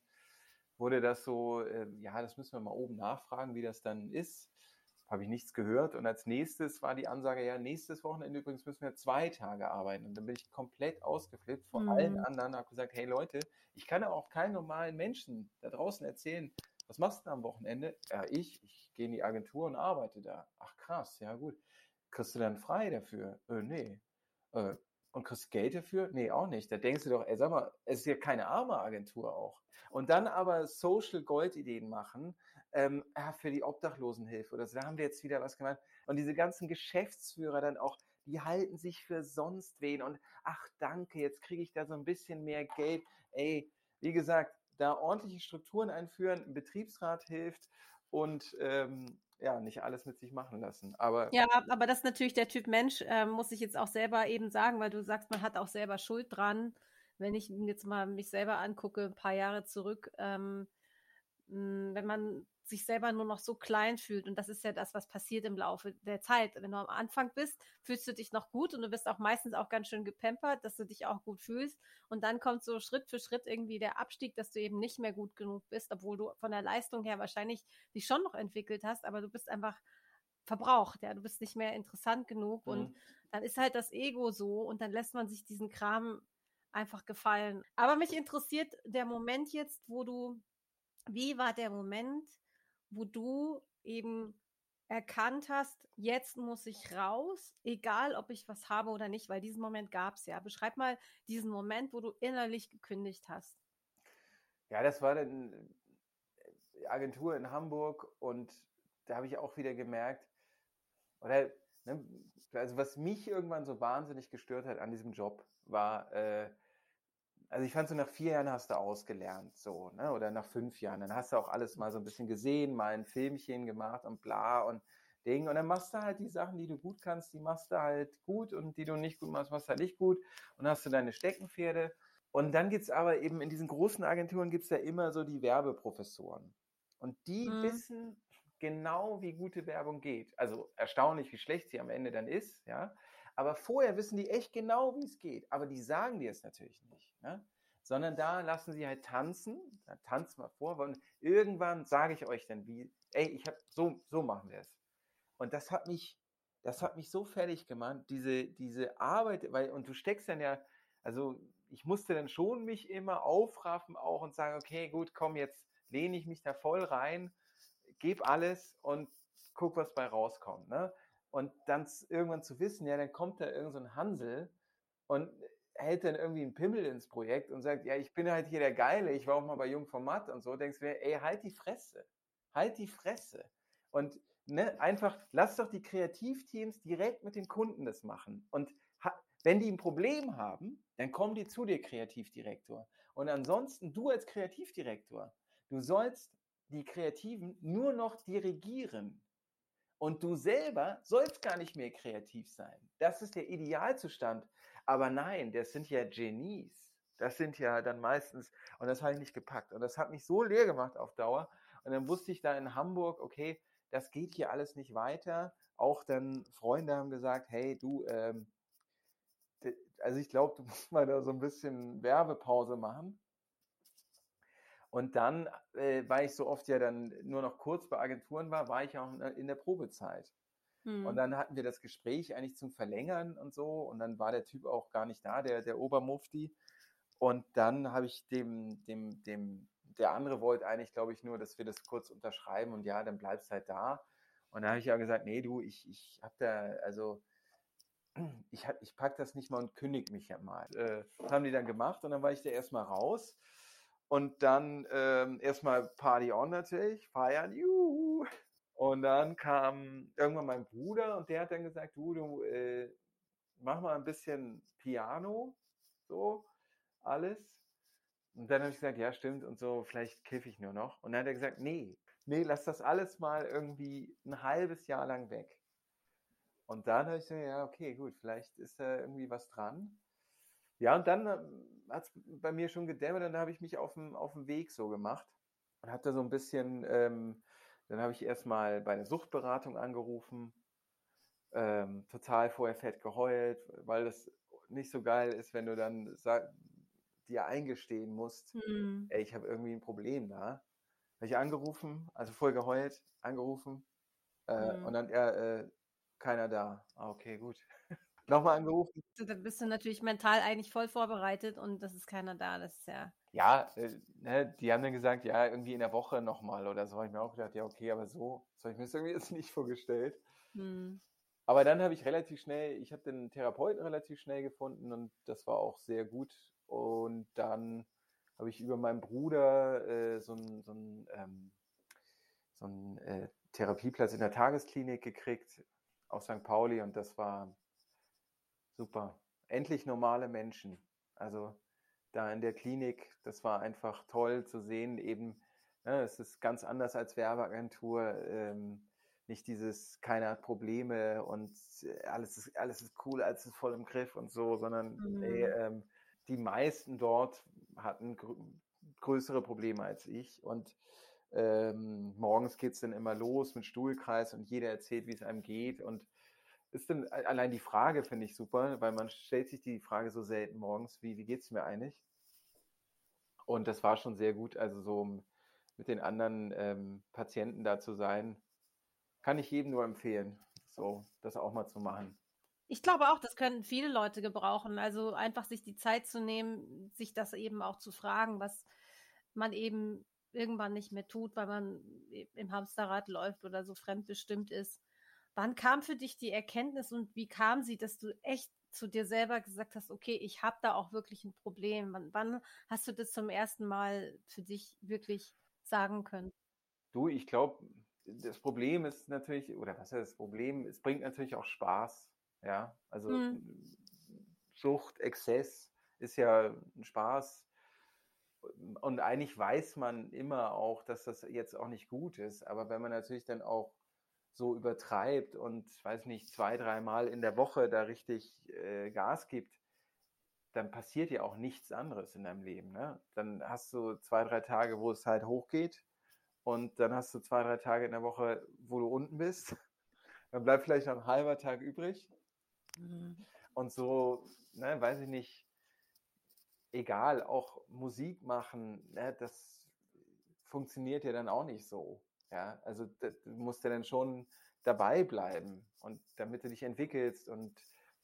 wurde das so, äh, ja, das müssen wir mal oben nachfragen, wie das dann ist habe ich nichts gehört. Und als nächstes war die Ansage, ja, nächstes Wochenende übrigens müssen wir zwei Tage arbeiten. Und dann bin ich komplett ausgeflippt vor mhm. allen anderen, habe gesagt, hey Leute, ich kann auch keinen normalen Menschen da draußen erzählen, was machst du am Wochenende? Ja, ich, ich gehe in die Agentur und arbeite da. Ach krass, ja gut. Kriegst du dann frei dafür? Äh, nee. Äh, und kriegst Geld dafür? Nee, auch nicht. Da denkst du doch, ey, sag mal, es ist ja keine arme Agentur auch. Und dann aber Social Gold-Ideen machen, ähm, ja, für die Obdachlosenhilfe oder so. Da haben wir jetzt wieder was gemacht. Und diese ganzen Geschäftsführer dann auch, die halten sich für sonst wen und ach danke, jetzt kriege ich da so ein bisschen mehr Geld. Ey, wie gesagt, da ordentliche Strukturen einführen, ein Betriebsrat hilft und ähm, ja, nicht alles mit sich machen lassen. Aber ja, aber das ist natürlich der Typ Mensch, äh, muss ich jetzt auch selber eben sagen, weil du sagst, man hat auch selber Schuld dran. Wenn ich jetzt mal mich selber angucke, ein paar Jahre zurück, ähm, wenn man sich selber nur noch so klein fühlt. Und das ist ja das, was passiert im Laufe der Zeit. Wenn du am Anfang bist, fühlst du dich noch gut und du bist auch meistens auch ganz schön gepampert, dass du dich auch gut fühlst. Und dann kommt so Schritt für Schritt irgendwie der Abstieg, dass du eben nicht mehr gut genug bist, obwohl du von der Leistung her wahrscheinlich dich schon noch entwickelt hast, aber du bist einfach verbraucht, ja, du bist nicht mehr interessant genug mhm. und dann ist halt das Ego so und dann lässt man sich diesen Kram einfach gefallen. Aber mich interessiert der Moment jetzt, wo du, wie war der Moment, wo du eben erkannt hast, jetzt muss ich raus, egal ob ich was habe oder nicht, weil diesen Moment gab es ja. Beschreib mal diesen Moment, wo du innerlich gekündigt hast. Ja, das war die äh, Agentur in Hamburg und da habe ich auch wieder gemerkt, oder ne, also was mich irgendwann so wahnsinnig gestört hat an diesem Job, war, äh, also ich fand so nach vier Jahren hast du ausgelernt, so, ne? Oder nach fünf Jahren. Dann hast du auch alles mal so ein bisschen gesehen, mal ein Filmchen gemacht und bla und Ding. Und dann machst du halt die Sachen, die du gut kannst, die machst du halt gut und die du nicht gut machst, machst du halt nicht gut. Und hast du deine Steckenpferde. Und dann gibt es aber eben in diesen großen Agenturen gibt es ja immer so die Werbeprofessoren. Und die mhm. wissen genau, wie gute Werbung geht. Also erstaunlich, wie schlecht sie am Ende dann ist, ja. Aber vorher wissen die echt genau, wie es geht. Aber die sagen dir es natürlich nicht. Ne? Sondern da lassen sie halt tanzen. Da tanzt mal vor. Und irgendwann sage ich euch dann, wie, ey, ich habe, so, so machen wir es. Und das hat mich, das hat mich so fertig gemacht, diese, diese Arbeit, weil, und du steckst dann ja, also ich musste dann schon mich immer aufraffen auch und sagen, okay, gut, komm, jetzt lehne ich mich da voll rein, gebe alles und guck, was bei rauskommt. Ne? Und dann irgendwann zu wissen, ja, dann kommt da irgend so ein Hansel und hält dann irgendwie einen Pimmel ins Projekt und sagt, ja, ich bin halt hier der Geile, ich war auch mal bei Jung Format und so, denkst du, ey, halt die Fresse. Halt die Fresse. Und ne, einfach, lass doch die Kreativteams direkt mit den Kunden das machen. Und wenn die ein Problem haben, dann kommen die zu dir, Kreativdirektor. Und ansonsten, du als Kreativdirektor, du sollst die Kreativen nur noch dirigieren. Und du selber sollst gar nicht mehr kreativ sein. Das ist der Idealzustand. Aber nein, das sind ja Genies. Das sind ja dann meistens, und das habe ich nicht gepackt. Und das hat mich so leer gemacht auf Dauer. Und dann wusste ich da in Hamburg, okay, das geht hier alles nicht weiter. Auch dann Freunde haben gesagt, hey, du, ähm, also ich glaube, du musst mal da so ein bisschen Werbepause machen. Und dann, äh, weil ich so oft ja dann nur noch kurz bei Agenturen war, war ich auch in der Probezeit. Mhm. Und hm. dann hatten wir das Gespräch eigentlich zum Verlängern und so. Und dann war der Typ auch gar nicht da, der, der Obermufti. Und dann habe ich dem, dem, dem, der andere wollte eigentlich, glaube ich, nur, dass wir das kurz unterschreiben und ja, dann bleibst halt da. Und dann habe ich ja gesagt, nee, du, ich, ich habe da, also ich, ich packe das nicht mal und kündige mich ja mal. Äh, haben die dann gemacht und dann war ich da erstmal raus. Und dann ähm, erstmal Party on natürlich, feiern, juhu. Und dann kam irgendwann mein Bruder und der hat dann gesagt, du, du äh, mach mal ein bisschen Piano, so alles. Und dann habe ich gesagt, ja, stimmt und so, vielleicht kiffe ich nur noch. Und dann hat er gesagt, nee, nee, lass das alles mal irgendwie ein halbes Jahr lang weg. Und dann habe ich gesagt, ja, okay, gut, vielleicht ist da irgendwie was dran. Ja, und dann ähm, hat es bei mir schon gedämmert und dann habe ich mich auf dem, auf dem Weg so gemacht und habe da so ein bisschen, ähm, dann habe ich erstmal bei der Suchtberatung angerufen, ähm, total vorher fett geheult, weil das nicht so geil ist, wenn du dann sag, dir eingestehen musst, mhm. ey, ich habe irgendwie ein Problem da. Habe ich angerufen, also voll geheult, angerufen äh, mhm. und dann, ja, äh, keiner da. Ah, okay, gut. Nochmal angerufen. Da bist du natürlich mental eigentlich voll vorbereitet und das ist keiner da. Das ist ja. Ja, äh, ne, die haben dann gesagt, ja, irgendwie in der Woche nochmal oder so. Habe ich mir auch gedacht, ja, okay, aber so, so habe ich mir das irgendwie jetzt nicht vorgestellt. Hm. Aber dann habe ich relativ schnell, ich habe den Therapeuten relativ schnell gefunden und das war auch sehr gut. Und dann habe ich über meinen Bruder äh, so einen so ähm, so ein, äh, Therapieplatz in der Tagesklinik gekriegt auf St. Pauli und das war super. Endlich normale Menschen. Also da in der Klinik, das war einfach toll zu sehen. Eben, ne, es ist ganz anders als Werbeagentur. Ähm, nicht dieses, keiner hat Probleme und alles ist, alles ist cool, alles ist voll im Griff und so, sondern mhm. ey, ähm, die meisten dort hatten gr größere Probleme als ich. Und ähm, morgens geht es dann immer los mit Stuhlkreis und jeder erzählt, wie es einem geht. Und ist denn allein die Frage, finde ich super, weil man stellt sich die Frage so selten morgens, wie, wie geht es mir eigentlich? Und das war schon sehr gut, also so mit den anderen ähm, Patienten da zu sein, kann ich jedem nur empfehlen, so das auch mal zu machen. Ich glaube auch, das können viele Leute gebrauchen. Also einfach sich die Zeit zu nehmen, sich das eben auch zu fragen, was man eben irgendwann nicht mehr tut, weil man im Hamsterrad läuft oder so fremdbestimmt ist. Wann kam für dich die Erkenntnis und wie kam sie, dass du echt zu dir selber gesagt hast, okay, ich habe da auch wirklich ein Problem? Wann, wann, hast du das zum ersten Mal für dich wirklich sagen können? Du, ich glaube, das Problem ist natürlich, oder was ist das Problem? Es bringt natürlich auch Spaß. Ja, also hm. Sucht, Exzess ist ja ein Spaß. Und eigentlich weiß man immer auch, dass das jetzt auch nicht gut ist. Aber wenn man natürlich dann auch so übertreibt und, weiß nicht, zwei, dreimal in der Woche da richtig äh, Gas gibt, dann passiert ja auch nichts anderes in deinem Leben. Ne? Dann hast du zwei, drei Tage, wo es halt hochgeht und dann hast du zwei, drei Tage in der Woche, wo du unten bist. Dann bleibt vielleicht noch ein halber Tag übrig. Mhm. Und so, ne, weiß ich nicht, egal, auch Musik machen, ne, das funktioniert ja dann auch nicht so. Ja, also du musst ja dann schon dabei bleiben und damit du dich entwickelst und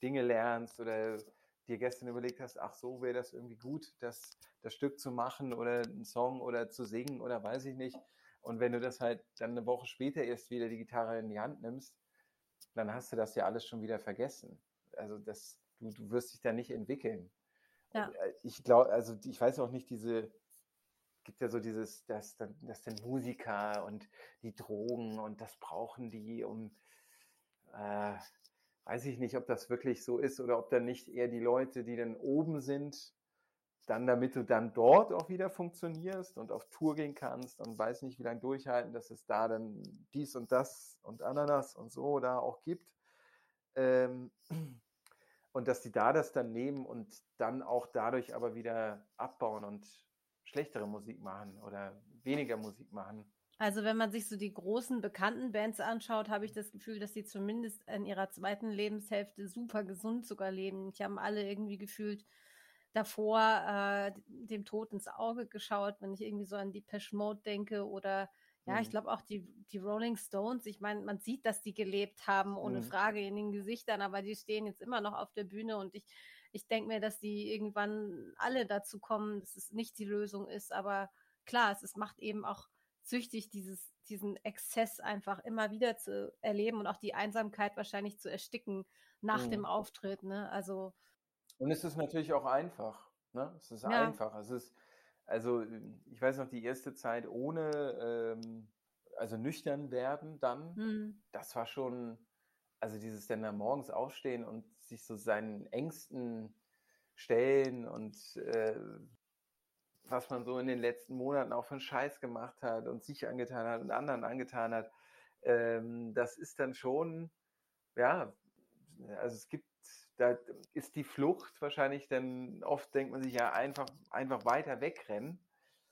Dinge lernst oder dir gestern überlegt hast, ach so wäre das irgendwie gut, das, das Stück zu machen oder einen Song oder zu singen oder weiß ich nicht. Und wenn du das halt dann eine Woche später erst wieder die Gitarre in die Hand nimmst, dann hast du das ja alles schon wieder vergessen. Also das, du, du wirst dich da nicht entwickeln. Ja. Äh, ich glaube, also ich weiß auch nicht, diese, gibt ja so dieses, dass dann, dass Musiker und die Drogen und das brauchen die, um äh, weiß ich nicht, ob das wirklich so ist oder ob dann nicht eher die Leute, die dann oben sind, dann damit du dann dort auch wieder funktionierst und auf Tour gehen kannst und weiß nicht, wie lange durchhalten, dass es da dann dies und das und Ananas und so da auch gibt. Ähm, und dass die da das dann nehmen und dann auch dadurch aber wieder abbauen und schlechtere Musik machen oder weniger Musik machen. Also wenn man sich so die großen bekannten Bands anschaut, habe ich das Gefühl, dass die zumindest in ihrer zweiten Lebenshälfte super gesund sogar leben. Die haben alle irgendwie gefühlt davor äh, dem Tod ins Auge geschaut, wenn ich irgendwie so an die Pesh Mode denke oder ja, ich mhm. glaube auch die, die Rolling Stones, ich meine, man sieht, dass die gelebt haben, ohne mhm. Frage in den Gesichtern, aber die stehen jetzt immer noch auf der Bühne und ich, ich denke mir, dass die irgendwann alle dazu kommen, dass es nicht die Lösung ist, aber klar, es, es macht eben auch süchtig, dieses, diesen Exzess einfach immer wieder zu erleben und auch die Einsamkeit wahrscheinlich zu ersticken nach mhm. dem Auftritt, ne? Also. Und es ist natürlich auch einfach, ne? Es ist ja. einfach. Es ist, also ich weiß noch, die erste Zeit ohne, ähm, also nüchtern werden dann, mhm. das war schon, also dieses dann da morgens aufstehen und sich so seinen Ängsten stellen und äh, was man so in den letzten Monaten auch für einen Scheiß gemacht hat und sich angetan hat und anderen angetan hat, ähm, das ist dann schon, ja, also es gibt da ist die Flucht wahrscheinlich dann oft denkt man sich ja einfach, einfach weiter wegrennen.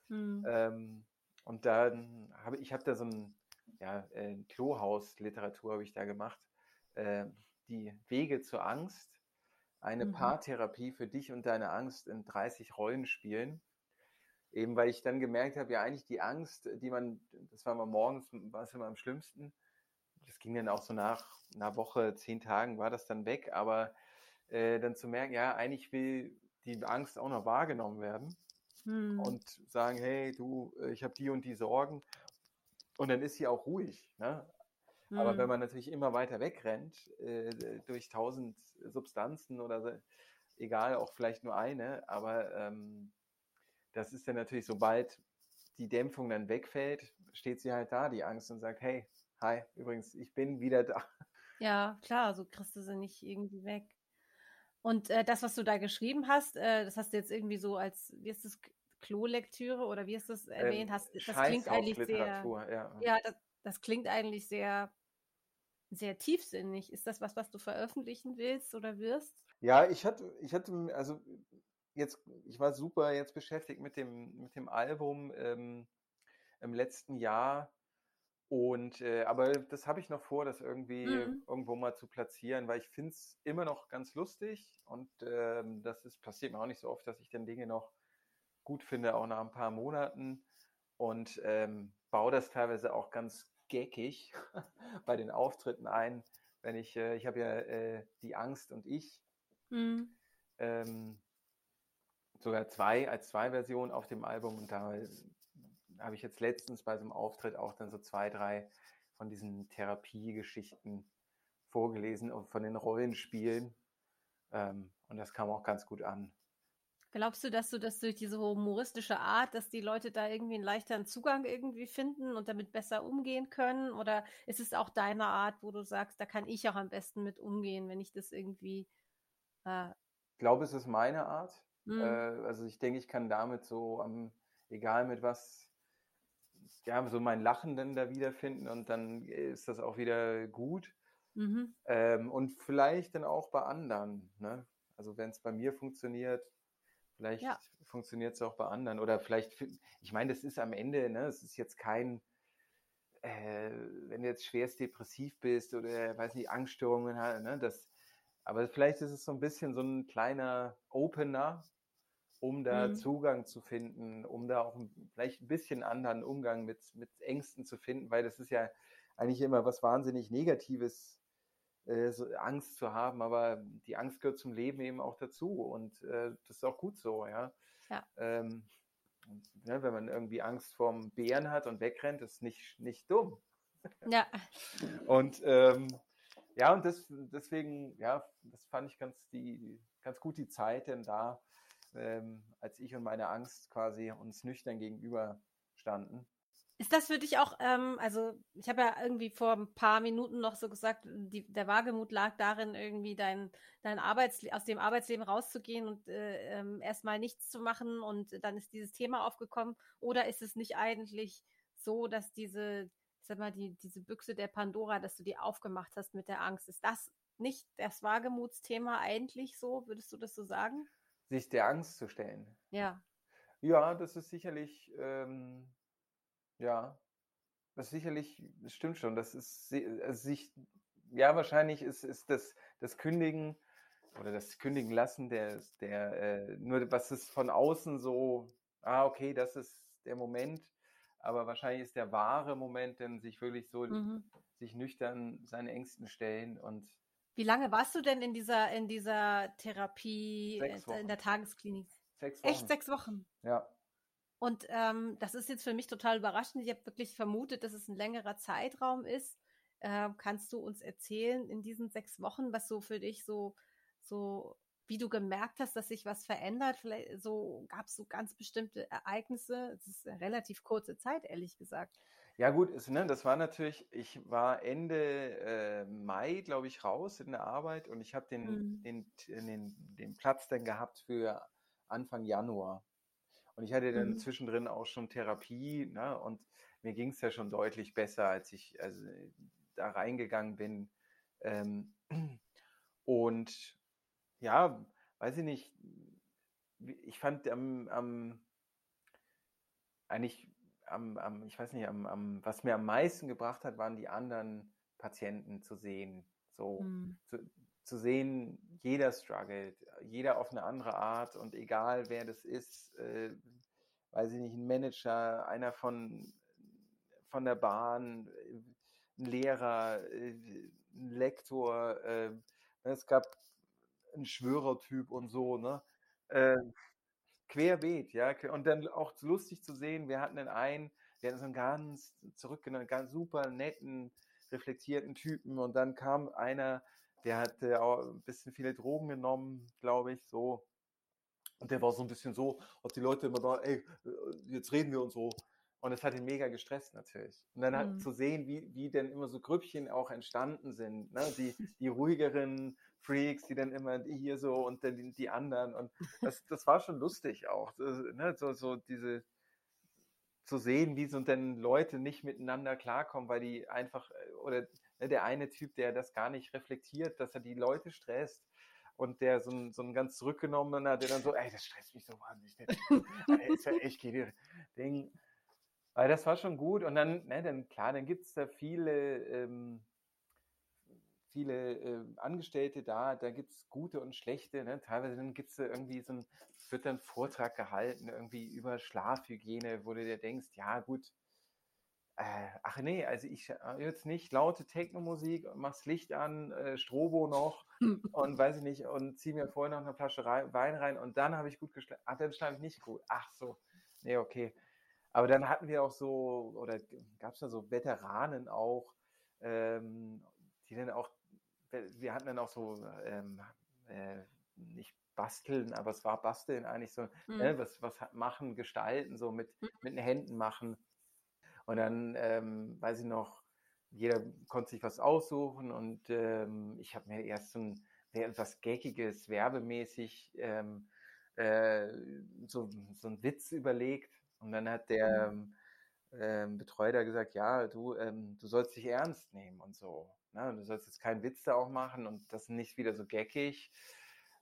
Mhm. Ähm, und dann habe ich habe da so ein ja, äh, Klohaus-Literatur habe ich da gemacht. Äh, die Wege zur Angst, eine mhm. Paartherapie für dich und deine Angst in 30 Rollenspielen. Eben weil ich dann gemerkt habe, ja eigentlich die Angst, die man, das war mal morgens, war es immer am schlimmsten. Das ging dann auch so nach einer Woche, zehn Tagen war das dann weg, aber äh, dann zu merken, ja, eigentlich will die Angst auch noch wahrgenommen werden hm. und sagen, hey, du, ich habe die und die Sorgen. Und dann ist sie auch ruhig. Ne? Hm. Aber wenn hm. man natürlich immer weiter wegrennt, äh, durch tausend Substanzen oder so, egal, auch vielleicht nur eine, aber ähm, das ist dann natürlich, sobald die Dämpfung dann wegfällt, steht sie halt da, die Angst, und sagt, hey, hi, übrigens, ich bin wieder da. Ja, klar, so kriegst du sie nicht irgendwie weg. Und äh, das, was du da geschrieben hast, äh, das hast du jetzt irgendwie so als, wie ist das, Klolektüre oder wie ist das ähm, erwähnt? Hast, das klingt eigentlich sehr, ja, ja das, das, klingt eigentlich sehr, sehr tiefsinnig. Ist das was, was du veröffentlichen willst oder wirst? Ja, ich hatte, ich hatte, also jetzt, ich war super jetzt beschäftigt mit dem, mit dem Album ähm, im letzten Jahr und äh, aber das habe ich noch vor, das irgendwie mhm. irgendwo mal zu platzieren, weil ich finde es immer noch ganz lustig und ähm, das ist, passiert mir auch nicht so oft, dass ich dann Dinge noch gut finde, auch nach ein paar Monaten und ähm, baue das teilweise auch ganz geckig bei den Auftritten ein. Wenn ich, äh, ich habe ja äh, die Angst und ich, mhm. ähm, sogar zwei als zwei Versionen auf dem Album und da habe ich jetzt letztens bei so einem Auftritt auch dann so zwei, drei von diesen Therapiegeschichten vorgelesen und von den Rollenspielen. Ähm, und das kam auch ganz gut an. Glaubst du, dass du das durch diese humoristische Art, dass die Leute da irgendwie einen leichteren Zugang irgendwie finden und damit besser umgehen können? Oder ist es auch deine Art, wo du sagst, da kann ich auch am besten mit umgehen, wenn ich das irgendwie. Äh ich glaube, es ist meine Art. Mhm. Äh, also ich denke, ich kann damit so, am, egal mit was ja, so mein Lachen dann da wiederfinden und dann ist das auch wieder gut. Mhm. Ähm, und vielleicht dann auch bei anderen. Ne? Also wenn es bei mir funktioniert, vielleicht ja. funktioniert es auch bei anderen. Oder vielleicht, ich meine, das ist am Ende, ne, es ist jetzt kein, äh, wenn du jetzt schwerst depressiv bist oder weiß nicht, Angststörungen hast, ne, das, aber vielleicht ist es so ein bisschen so ein kleiner Opener, um da mhm. Zugang zu finden, um da auch vielleicht ein bisschen anderen Umgang mit, mit Ängsten zu finden, weil das ist ja eigentlich immer was wahnsinnig Negatives, äh, so Angst zu haben, aber die Angst gehört zum Leben eben auch dazu und äh, das ist auch gut so, ja. ja. Ähm, und, ne, wenn man irgendwie Angst vorm Bären hat und wegrennt, ist nicht, nicht dumm. Ja. und ähm, ja, und das, deswegen, ja, das fand ich ganz, die, ganz gut die Zeit denn da ähm, als ich und meine Angst quasi uns nüchtern gegenüber standen. Ist das für dich auch, ähm, also ich habe ja irgendwie vor ein paar Minuten noch so gesagt, die, der Wagemut lag darin, irgendwie dein, dein Arbeits aus dem Arbeitsleben rauszugehen und äh, ähm, erstmal nichts zu machen und dann ist dieses Thema aufgekommen. Oder ist es nicht eigentlich so, dass diese, sag mal, die, diese Büchse der Pandora, dass du die aufgemacht hast mit der Angst, ist das nicht das Wagemutsthema eigentlich so? Würdest du das so sagen? Sich der Angst zu stellen. Ja. Ja, das ist sicherlich, ähm, ja, das sicherlich, das stimmt schon. Das ist also sich, ja, wahrscheinlich ist, ist das, das Kündigen oder das Kündigen lassen, der, der, äh, nur was ist von außen so, ah, okay, das ist der Moment, aber wahrscheinlich ist der wahre Moment, denn sich wirklich so, mhm. sich nüchtern seinen Ängsten stellen und wie lange warst du denn in dieser, in dieser Therapie, in der Tagesklinik? Sechs Wochen. Echt sechs Wochen? Ja. Und ähm, das ist jetzt für mich total überraschend. Ich habe wirklich vermutet, dass es ein längerer Zeitraum ist. Äh, kannst du uns erzählen in diesen sechs Wochen, was so für dich so, so, wie du gemerkt hast, dass sich was verändert? Vielleicht so gab es so ganz bestimmte Ereignisse. Es ist eine relativ kurze Zeit, ehrlich gesagt. Ja gut, ist, ne, das war natürlich, ich war Ende äh, Mai, glaube ich, raus in der Arbeit und ich habe den, mhm. den, den, den Platz dann gehabt für Anfang Januar. Und ich hatte dann mhm. zwischendrin auch schon Therapie ne, und mir ging es ja schon deutlich besser, als ich also, da reingegangen bin. Ähm, und ja, weiß ich nicht, ich fand am, am eigentlich am, am, ich weiß nicht, am, am, was mir am meisten gebracht hat, waren die anderen Patienten zu sehen. So mhm. zu, zu sehen, jeder struggelt, jeder auf eine andere Art und egal wer das ist, äh, weiß ich nicht, ein Manager, einer von, von der Bahn, ein Lehrer, äh, ein Lektor, äh, es gab einen Schwörertyp und so, ne? Äh, querbeet, ja. Und dann auch lustig zu sehen, wir hatten den einen, der hatten so einen ganz zurückgenommen, ganz super netten, reflektierten Typen. Und dann kam einer, der hatte auch ein bisschen viele Drogen genommen, glaube ich, so. Und der war so ein bisschen so, ob die Leute immer da, ey, jetzt reden wir und so. Und es hat ihn mega gestresst natürlich. Und dann halt mhm. zu sehen, wie, wie denn immer so Grüppchen auch entstanden sind. Ne? Die, die ruhigeren Freaks, die dann immer hier so und dann die, die anderen. Und das, das war schon lustig auch. Das, ne? So, so diese zu sehen, wie so denn Leute nicht miteinander klarkommen, weil die einfach, äh, oder der eine Typ, der das gar nicht reflektiert, dass er die Leute stresst und der so ein, so ein ganz zurückgenommener, der dann so, ey, das stresst mich so wahnsinnig. Das ist ja echt Ding. Weil das war schon gut. Und dann, ne, dann klar, dann gibt es da viele, ähm, viele äh, Angestellte da, da gibt es gute und schlechte. Ne? Teilweise dann gibt es da irgendwie so ein, wird dann Vortrag gehalten, irgendwie über Schlafhygiene, wo du dir denkst, ja gut, ach nee, also ich äh, jetzt nicht laute Techno-Musik, mach's Licht an, äh, Strobo noch und weiß ich nicht, und zieh mir vorher noch eine Flasche Wein rein und dann habe ich gut geschlafen. Ach, dann schlafe ich nicht gut. Ach so, nee, okay. Aber dann hatten wir auch so, oder gab es da so Veteranen auch, ähm, die dann auch, wir hatten dann auch so, ähm, äh, nicht basteln, aber es war basteln eigentlich so, mhm. ne, was, was machen, gestalten, so mit, mhm. mit den Händen machen. Und dann, ähm, weiß ich noch, jeder konnte sich was aussuchen und ähm, ich habe mir erst so ein etwas geckiges, werbemäßig ähm, äh, so, so ein Witz überlegt und dann hat der mhm. ähm, Betreuer da gesagt, ja, du, ähm, du sollst dich ernst nehmen und so. Ne? Du sollst jetzt keinen Witz da auch machen und das nicht wieder so geckig.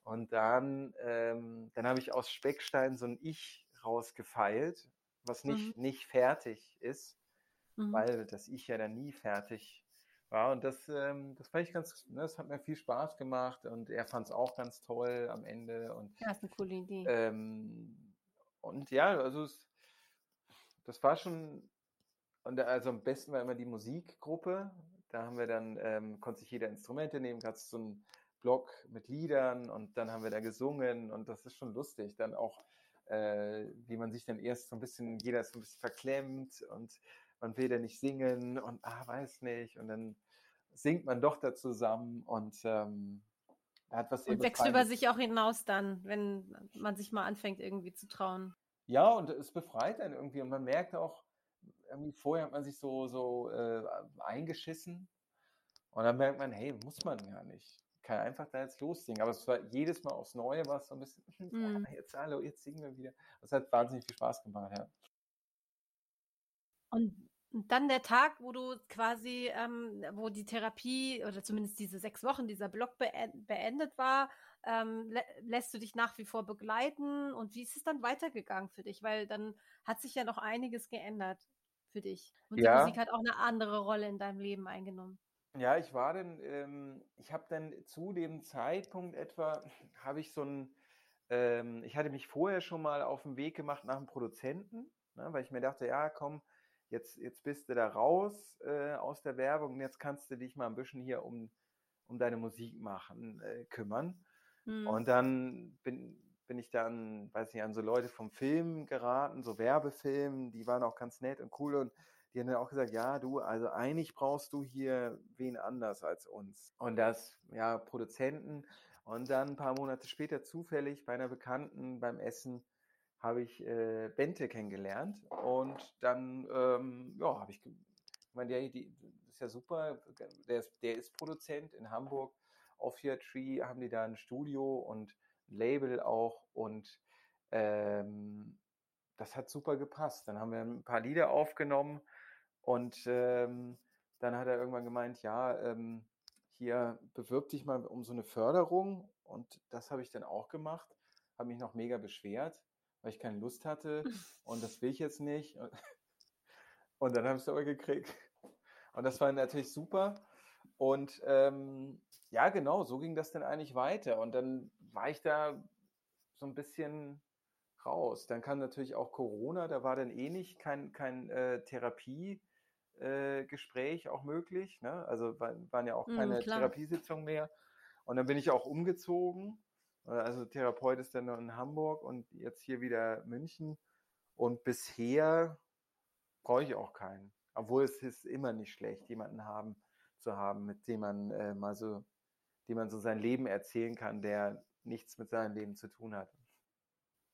Und dann, ähm, dann habe ich aus Speckstein so ein Ich rausgefeilt, was nicht, mhm. nicht fertig ist, mhm. weil das Ich ja dann nie fertig war. Und das, ähm, das fand ich ganz, ne, das hat mir viel Spaß gemacht und er fand es auch ganz toll am Ende. Und, ja, ist eine coole Idee. Ähm, und ja, also es, das war schon, und also am besten war immer die Musikgruppe. Da haben wir dann, ähm, konnte sich jeder Instrumente nehmen, gab es so einen Block mit Liedern und dann haben wir da gesungen und das ist schon lustig. Dann auch, äh, wie man sich dann erst so ein bisschen, jeder ist so ein bisschen verklemmt und man will ja nicht singen und ah, weiß nicht. Und dann singt man doch da zusammen und ähm, hat was Und wächst über sich auch hinaus dann, wenn man sich mal anfängt, irgendwie zu trauen. Ja, und es befreit einen irgendwie. Und man merkt auch, irgendwie vorher hat man sich so, so äh, eingeschissen. Und dann merkt man, hey, muss man ja nicht. Kann einfach da jetzt lossingen. Aber es war jedes Mal aufs Neue war es so ein bisschen, mm. ja, jetzt hallo, jetzt singen wir wieder. Das hat wahnsinnig viel Spaß gemacht, ja. Und Und dann der Tag, wo du quasi, ähm, wo die Therapie oder zumindest diese sechs Wochen, dieser Block beendet war, ähm, lä lässt du dich nach wie vor begleiten und wie ist es dann weitergegangen für dich? Weil dann hat sich ja noch einiges geändert für dich. Und ja. die Musik hat auch eine andere Rolle in deinem Leben eingenommen. Ja, ich war dann, ähm, ich habe dann zu dem Zeitpunkt etwa, habe ich so ein, ähm, ich hatte mich vorher schon mal auf den Weg gemacht nach einem Produzenten, ne, weil ich mir dachte, ja, komm, jetzt, jetzt bist du da raus äh, aus der Werbung und jetzt kannst du dich mal ein bisschen hier um, um deine Musik machen, äh, kümmern. Mhm. Und dann bin, bin ich dann, weiß nicht, an so Leute vom Film geraten, so Werbefilmen, die waren auch ganz nett und cool und die haben dann auch gesagt, ja, du, also eigentlich brauchst du hier wen anders als uns. Und das, ja, Produzenten. Und dann ein paar Monate später zufällig bei einer Bekannten beim Essen habe ich äh, Bente kennengelernt und dann, ähm, ja, habe ich, ich meine, der, die, ist ja super, der ist, der ist Produzent in Hamburg, Offia Tree haben die da ein Studio und Label auch und ähm, das hat super gepasst. Dann haben wir ein paar Lieder aufgenommen und ähm, dann hat er irgendwann gemeint, ja, ähm, hier bewirb dich mal um so eine Förderung. Und das habe ich dann auch gemacht, habe mich noch mega beschwert, weil ich keine Lust hatte und das will ich jetzt nicht. Und dann habe ich es aber gekriegt. Und das war natürlich super. Und ähm, ja, genau, so ging das dann eigentlich weiter. Und dann war ich da so ein bisschen raus. Dann kam natürlich auch Corona, da war dann eh nicht kein, kein äh, Therapie äh, Gespräch auch möglich. Ne? Also waren ja auch mhm, keine mm, Therapiesitzungen mehr. Und dann bin ich auch umgezogen. Äh, also Therapeut ist dann noch in Hamburg und jetzt hier wieder München. Und bisher brauche ich auch keinen. Obwohl es ist immer nicht schlecht, jemanden haben zu haben, mit dem man äh, mal so, dem man so sein Leben erzählen kann, der nichts mit seinem Leben zu tun hat.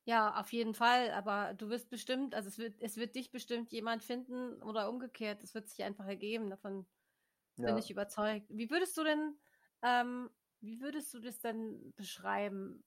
Ja, auf jeden Fall, aber du wirst bestimmt, also es wird, es wird dich bestimmt jemand finden oder umgekehrt, es wird sich einfach ergeben, davon ja. bin ich überzeugt. Wie würdest du denn, ähm, wie würdest du das denn beschreiben?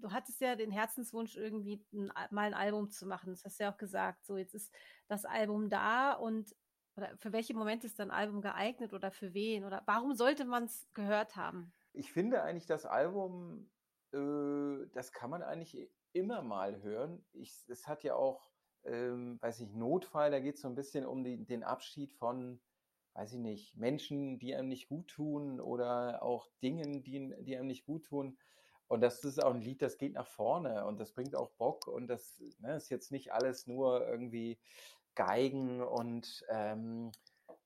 Du hattest ja den Herzenswunsch, irgendwie ein, mal ein Album zu machen. Das hast du ja auch gesagt. So, jetzt ist das Album da und oder für welche Momente ist dein Album geeignet oder für wen? Oder warum sollte man es gehört haben? Ich finde eigentlich das Album, äh, das kann man eigentlich immer mal hören. Ich, es hat ja auch, ähm, weiß ich, Notfall, da geht es so ein bisschen um die, den Abschied von, weiß ich nicht, Menschen, die einem nicht gut tun oder auch Dingen, die, die einem nicht gut tun. Und das ist auch ein Lied, das geht nach vorne und das bringt auch Bock und das ne, ist jetzt nicht alles nur irgendwie Geigen und ähm,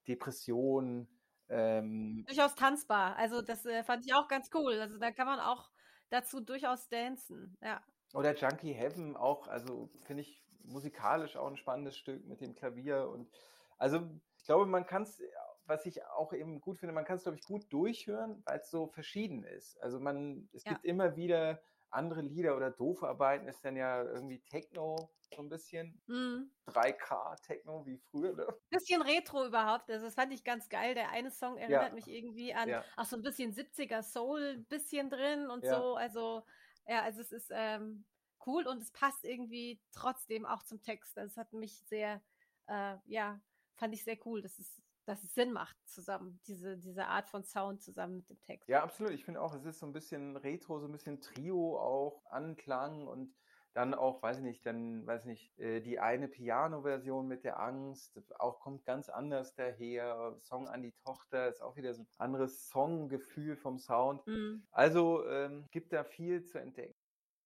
Depression. Ähm. Durchaus tanzbar. Also das äh, fand ich auch ganz cool. Also da kann man auch dazu durchaus dancen. Ja. Oder Junkie Heaven auch, also finde ich musikalisch auch ein spannendes Stück mit dem Klavier und also ich glaube, man kann es, was ich auch eben gut finde, man kann es glaube ich gut durchhören, weil es so verschieden ist. Also man, es ja. gibt immer wieder andere Lieder oder doofe Arbeiten ist dann ja irgendwie Techno so ein bisschen. Mhm. 3K Techno wie früher, ne? Bisschen Retro überhaupt. Also das fand ich ganz geil. Der eine Song erinnert ja. mich irgendwie an ja. auch so ein bisschen 70er Soul, bisschen drin und ja. so. Also ja, also es ist ähm, cool und es passt irgendwie trotzdem auch zum Text. Also es hat mich sehr, äh, ja, fand ich sehr cool, dass es, dass es Sinn macht zusammen, diese, diese Art von Sound zusammen mit dem Text. Ja, absolut. Ich finde auch, es ist so ein bisschen Retro, so ein bisschen Trio auch, Anklang und dann auch, weiß ich nicht, dann, weiß ich nicht, äh, die eine Piano-Version mit der Angst, auch kommt ganz anders daher. Song an die Tochter ist auch wieder so ein anderes Songgefühl vom Sound. Mhm. Also ähm, gibt da viel zu entdecken.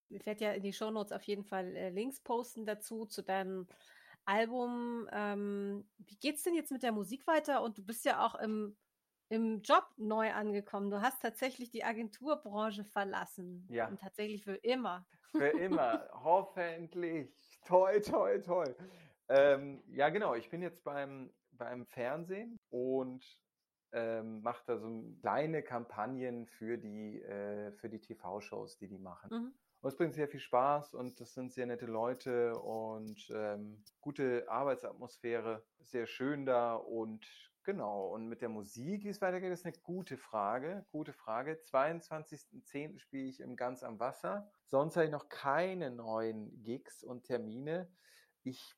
Ich werde ja in die Shownotes auf jeden Fall äh, Links posten dazu, zu deinem Album. Ähm, wie geht's denn jetzt mit der Musik weiter? Und du bist ja auch im, im Job neu angekommen. Du hast tatsächlich die Agenturbranche verlassen. Ja. Und tatsächlich für immer. Für immer. Hoffentlich. Toll, toll, toll. Ähm, ja, genau. Ich bin jetzt beim, beim Fernsehen und ähm, mache da so kleine Kampagnen für die, äh, für die TV-Shows, die die machen. Mhm. Und es bringt sehr viel Spaß und das sind sehr nette Leute und ähm, gute Arbeitsatmosphäre, sehr schön da und Genau, und mit der Musik, wie es weitergeht, ist eine gute Frage. Gute Frage. 22.10. spiele ich im Ganz am Wasser. Sonst habe ich noch keine neuen Gigs und Termine. Ich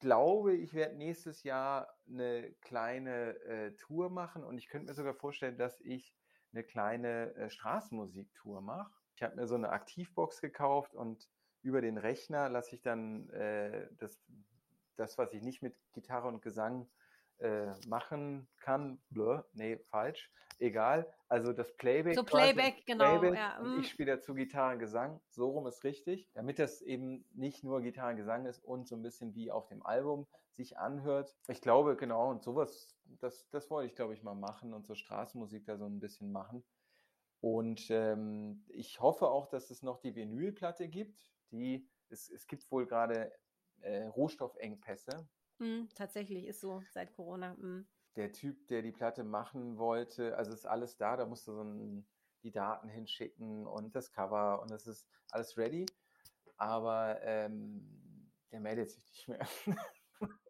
glaube, ich werde nächstes Jahr eine kleine äh, Tour machen und ich könnte mir sogar vorstellen, dass ich eine kleine äh, Straßenmusiktour mache. Ich habe mir so eine Aktivbox gekauft und über den Rechner lasse ich dann äh, das, das, was ich nicht mit Gitarre und Gesang äh, machen kann. Blö, nee, falsch. Egal. Also das Playback. So Playback, genau. Playback, ja. und mm. ich spiele dazu Gitarre Gesang. So rum ist richtig. Damit das eben nicht nur Gitarre Gesang ist und so ein bisschen wie auf dem Album sich anhört. Ich glaube, genau, und sowas, das, das wollte ich, glaube ich, mal machen und so Straßenmusik da so ein bisschen machen. Und ähm, ich hoffe auch, dass es noch die Vinylplatte gibt. Die, es, es gibt wohl gerade äh, Rohstoffengpässe. Mm, tatsächlich ist so seit Corona. Mm. Der Typ, der die Platte machen wollte, also ist alles da, da musste so ein, die Daten hinschicken und das Cover und das ist alles ready. Aber ähm, der meldet sich nicht mehr.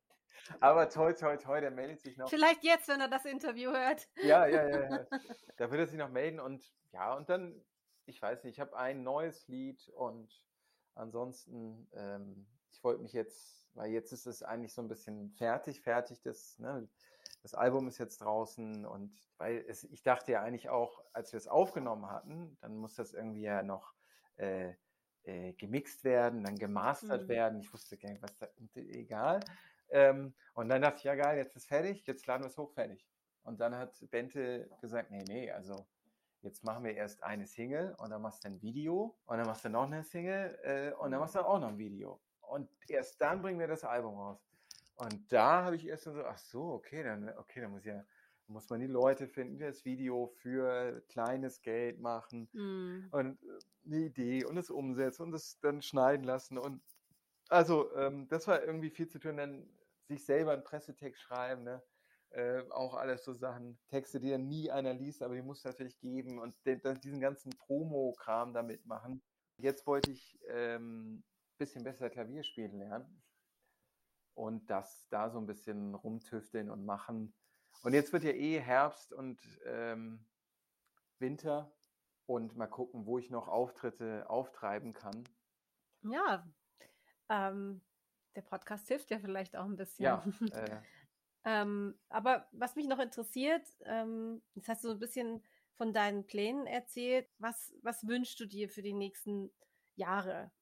Aber toi, toi, toi, der meldet sich noch. Vielleicht jetzt, wenn er das Interview hört. Ja, ja, ja, ja. Da wird er sich noch melden und ja, und dann, ich weiß nicht, ich habe ein neues Lied und ansonsten, ähm, ich wollte mich jetzt, weil jetzt ist es eigentlich so ein bisschen fertig, fertig, das, ne, das Album ist jetzt draußen und weil es, ich dachte ja eigentlich auch, als wir es aufgenommen hatten, dann muss das irgendwie ja noch äh, äh, gemixt werden, dann gemastert Mhm. werden. Ich wusste gar nicht, was da, egal. Ähm, und dann dachte ich, ja geil, jetzt ist fertig, jetzt laden wir es hoch, fertig. Und dann hat Bente gesagt, nee, nee, also jetzt machen wir erst eine Single und dann machst du ein Video und dann machst du noch eine Single äh, und dann machst du auch noch ein Video. Und erst dann bringen wir das Album raus. Und da habe ich erst so, ach so, okay, dann, okay, dann muss ja, muss man die Leute finden, die das Video für kleines Geld machen Mm. und äh, eine Idee und es umsetzen und es dann schneiden lassen. Und also ähm, das war irgendwie viel zu tun, dann sich selber einen Pressetext schreiben, ne? Äh, auch alles so Sachen, Texte, die dann nie einer liest, aber die muss es natürlich geben und den, diesen ganzen Promo-Kram damit machen. Jetzt wollte ich ähm, bisschen besser Klavier spielen lernen und das da so ein bisschen rumtüfteln und machen. Und jetzt wird ja eh Herbst und ähm, Winter und mal gucken, wo ich noch Auftritte auftreiben kann. Ja, ähm, der Podcast hilft ja vielleicht auch ein bisschen. Ja, äh, Ähm, aber was mich noch interessiert, ähm, jetzt hast du so ein bisschen von deinen Plänen erzählt. Was, was wünschst du dir für die nächsten Jahre?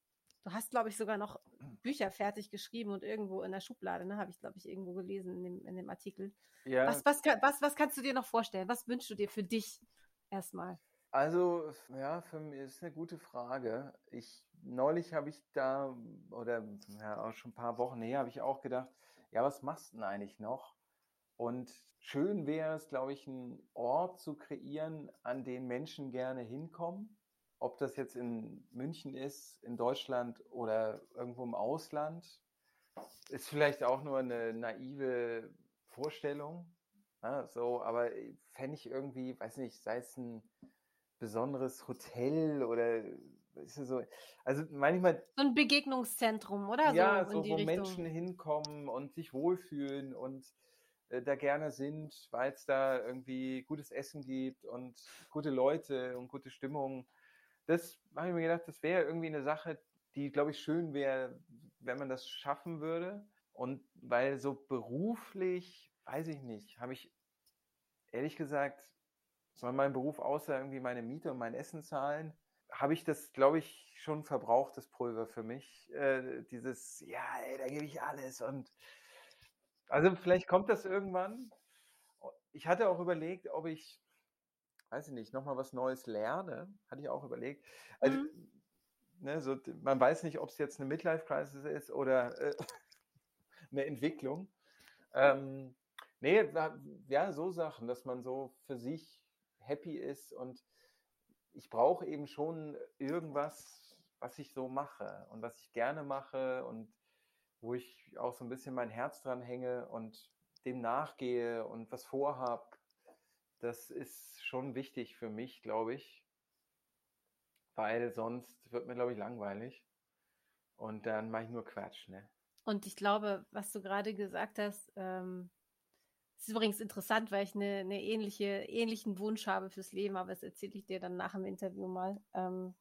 Du hast, glaube ich, sogar noch Bücher fertig geschrieben und irgendwo in der Schublade, ne? Habe ich, glaube ich, irgendwo gelesen in dem, in dem Artikel. ja, Was, was, was, was kannst du dir noch vorstellen? Was wünschst du dir für dich erstmal? also ja, für mich ist eine gute Frage. Ich neulich habe ich da oder ja, auch schon ein paar Wochen her habe ich auch gedacht, ja, was machst du denn eigentlich noch? Und schön wäre es, glaube ich, einen Ort zu kreieren, an den Menschen gerne hinkommen. Ob das jetzt in München ist, in Deutschland oder irgendwo im Ausland, ist vielleicht auch nur eine naive Vorstellung. Ja, so, aber fände ich irgendwie, weiß nicht, sei es ein besonderes Hotel oder ist so, also manchmal So ein Begegnungszentrum, oder? ja, so so, wo Richtung. Menschen hinkommen und sich wohlfühlen und äh, da gerne sind, weil es da irgendwie gutes Essen gibt und gute Leute und gute Stimmung. Das habe ich mir gedacht, das wäre irgendwie eine Sache, die, glaube ich, schön wäre, wenn man das schaffen würde. Und weil so beruflich, weiß ich nicht, habe ich ehrlich gesagt, soll mein Beruf außer irgendwie meine Miete und mein Essen zahlen, habe ich das, glaube ich, schon verbrauchtes Pulver für mich. Äh, dieses, ja, ey, da gebe ich alles und also vielleicht kommt das irgendwann. Ich hatte auch überlegt, ob ich, weiß ich nicht, nochmal was Neues lerne. Hatte ich auch überlegt. Also, Mhm. ne, so, man weiß nicht, ob es jetzt eine Midlife-Crisis ist oder äh, eine Entwicklung. Ähm, nee, ja, so Sachen, dass man so für sich happy ist und ich brauche eben schon irgendwas, was ich so mache und was ich gerne mache und wo ich auch so ein bisschen mein Herz dran hänge und dem nachgehe und was vorhab. Das ist schon wichtig für mich, glaube ich, weil sonst wird mir, glaube ich, langweilig und dann mache ich nur Quatsch, ne? Und ich glaube, was du gerade gesagt hast, ähm, ist übrigens interessant, weil ich eine, eine ähnliche, ähnlichen Wunsch habe fürs Leben, aber das erzähle ich dir dann nach dem Interview mal. Ähm,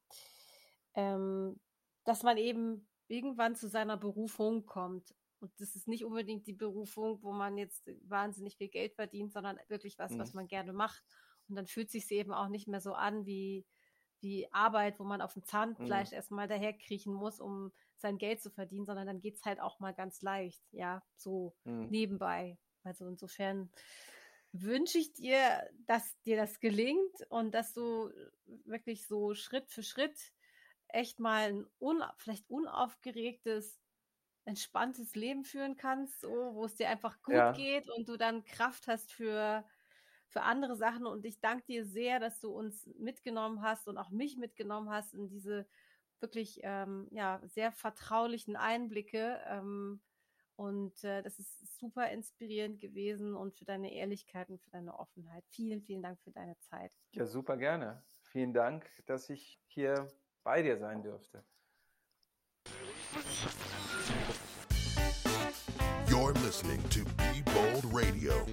ähm, dass man eben irgendwann zu seiner Berufung kommt Und das ist nicht unbedingt die Berufung, wo man jetzt wahnsinnig viel Geld verdient, sondern wirklich was, mhm. was man gerne macht. Und dann fühlt sich eben auch nicht mehr so an wie, wie Arbeit, wo man auf dem Zahnfleisch mhm. erstmal daherkriechen muss, um sein Geld zu verdienen, sondern dann geht es halt auch mal ganz leicht, ja, so mhm. nebenbei. Also insofern wünsche ich dir, dass dir das gelingt und dass du wirklich so Schritt für Schritt echt mal ein un vielleicht unaufgeregtes, entspanntes Leben führen kannst, so, wo es dir einfach gut ja. geht und du dann Kraft hast für, für andere Sachen. Und ich danke dir sehr, dass du uns mitgenommen hast und auch mich mitgenommen hast in diese wirklich ähm, ja, sehr vertraulichen Einblicke. Ähm, und äh, das ist super inspirierend gewesen und für deine Ehrlichkeit und für deine Offenheit. Vielen, vielen Dank für deine Zeit. Ja, super gerne. Vielen Dank, dass ich hier bei dir sein dürfte. Listening to Be Bold Radio.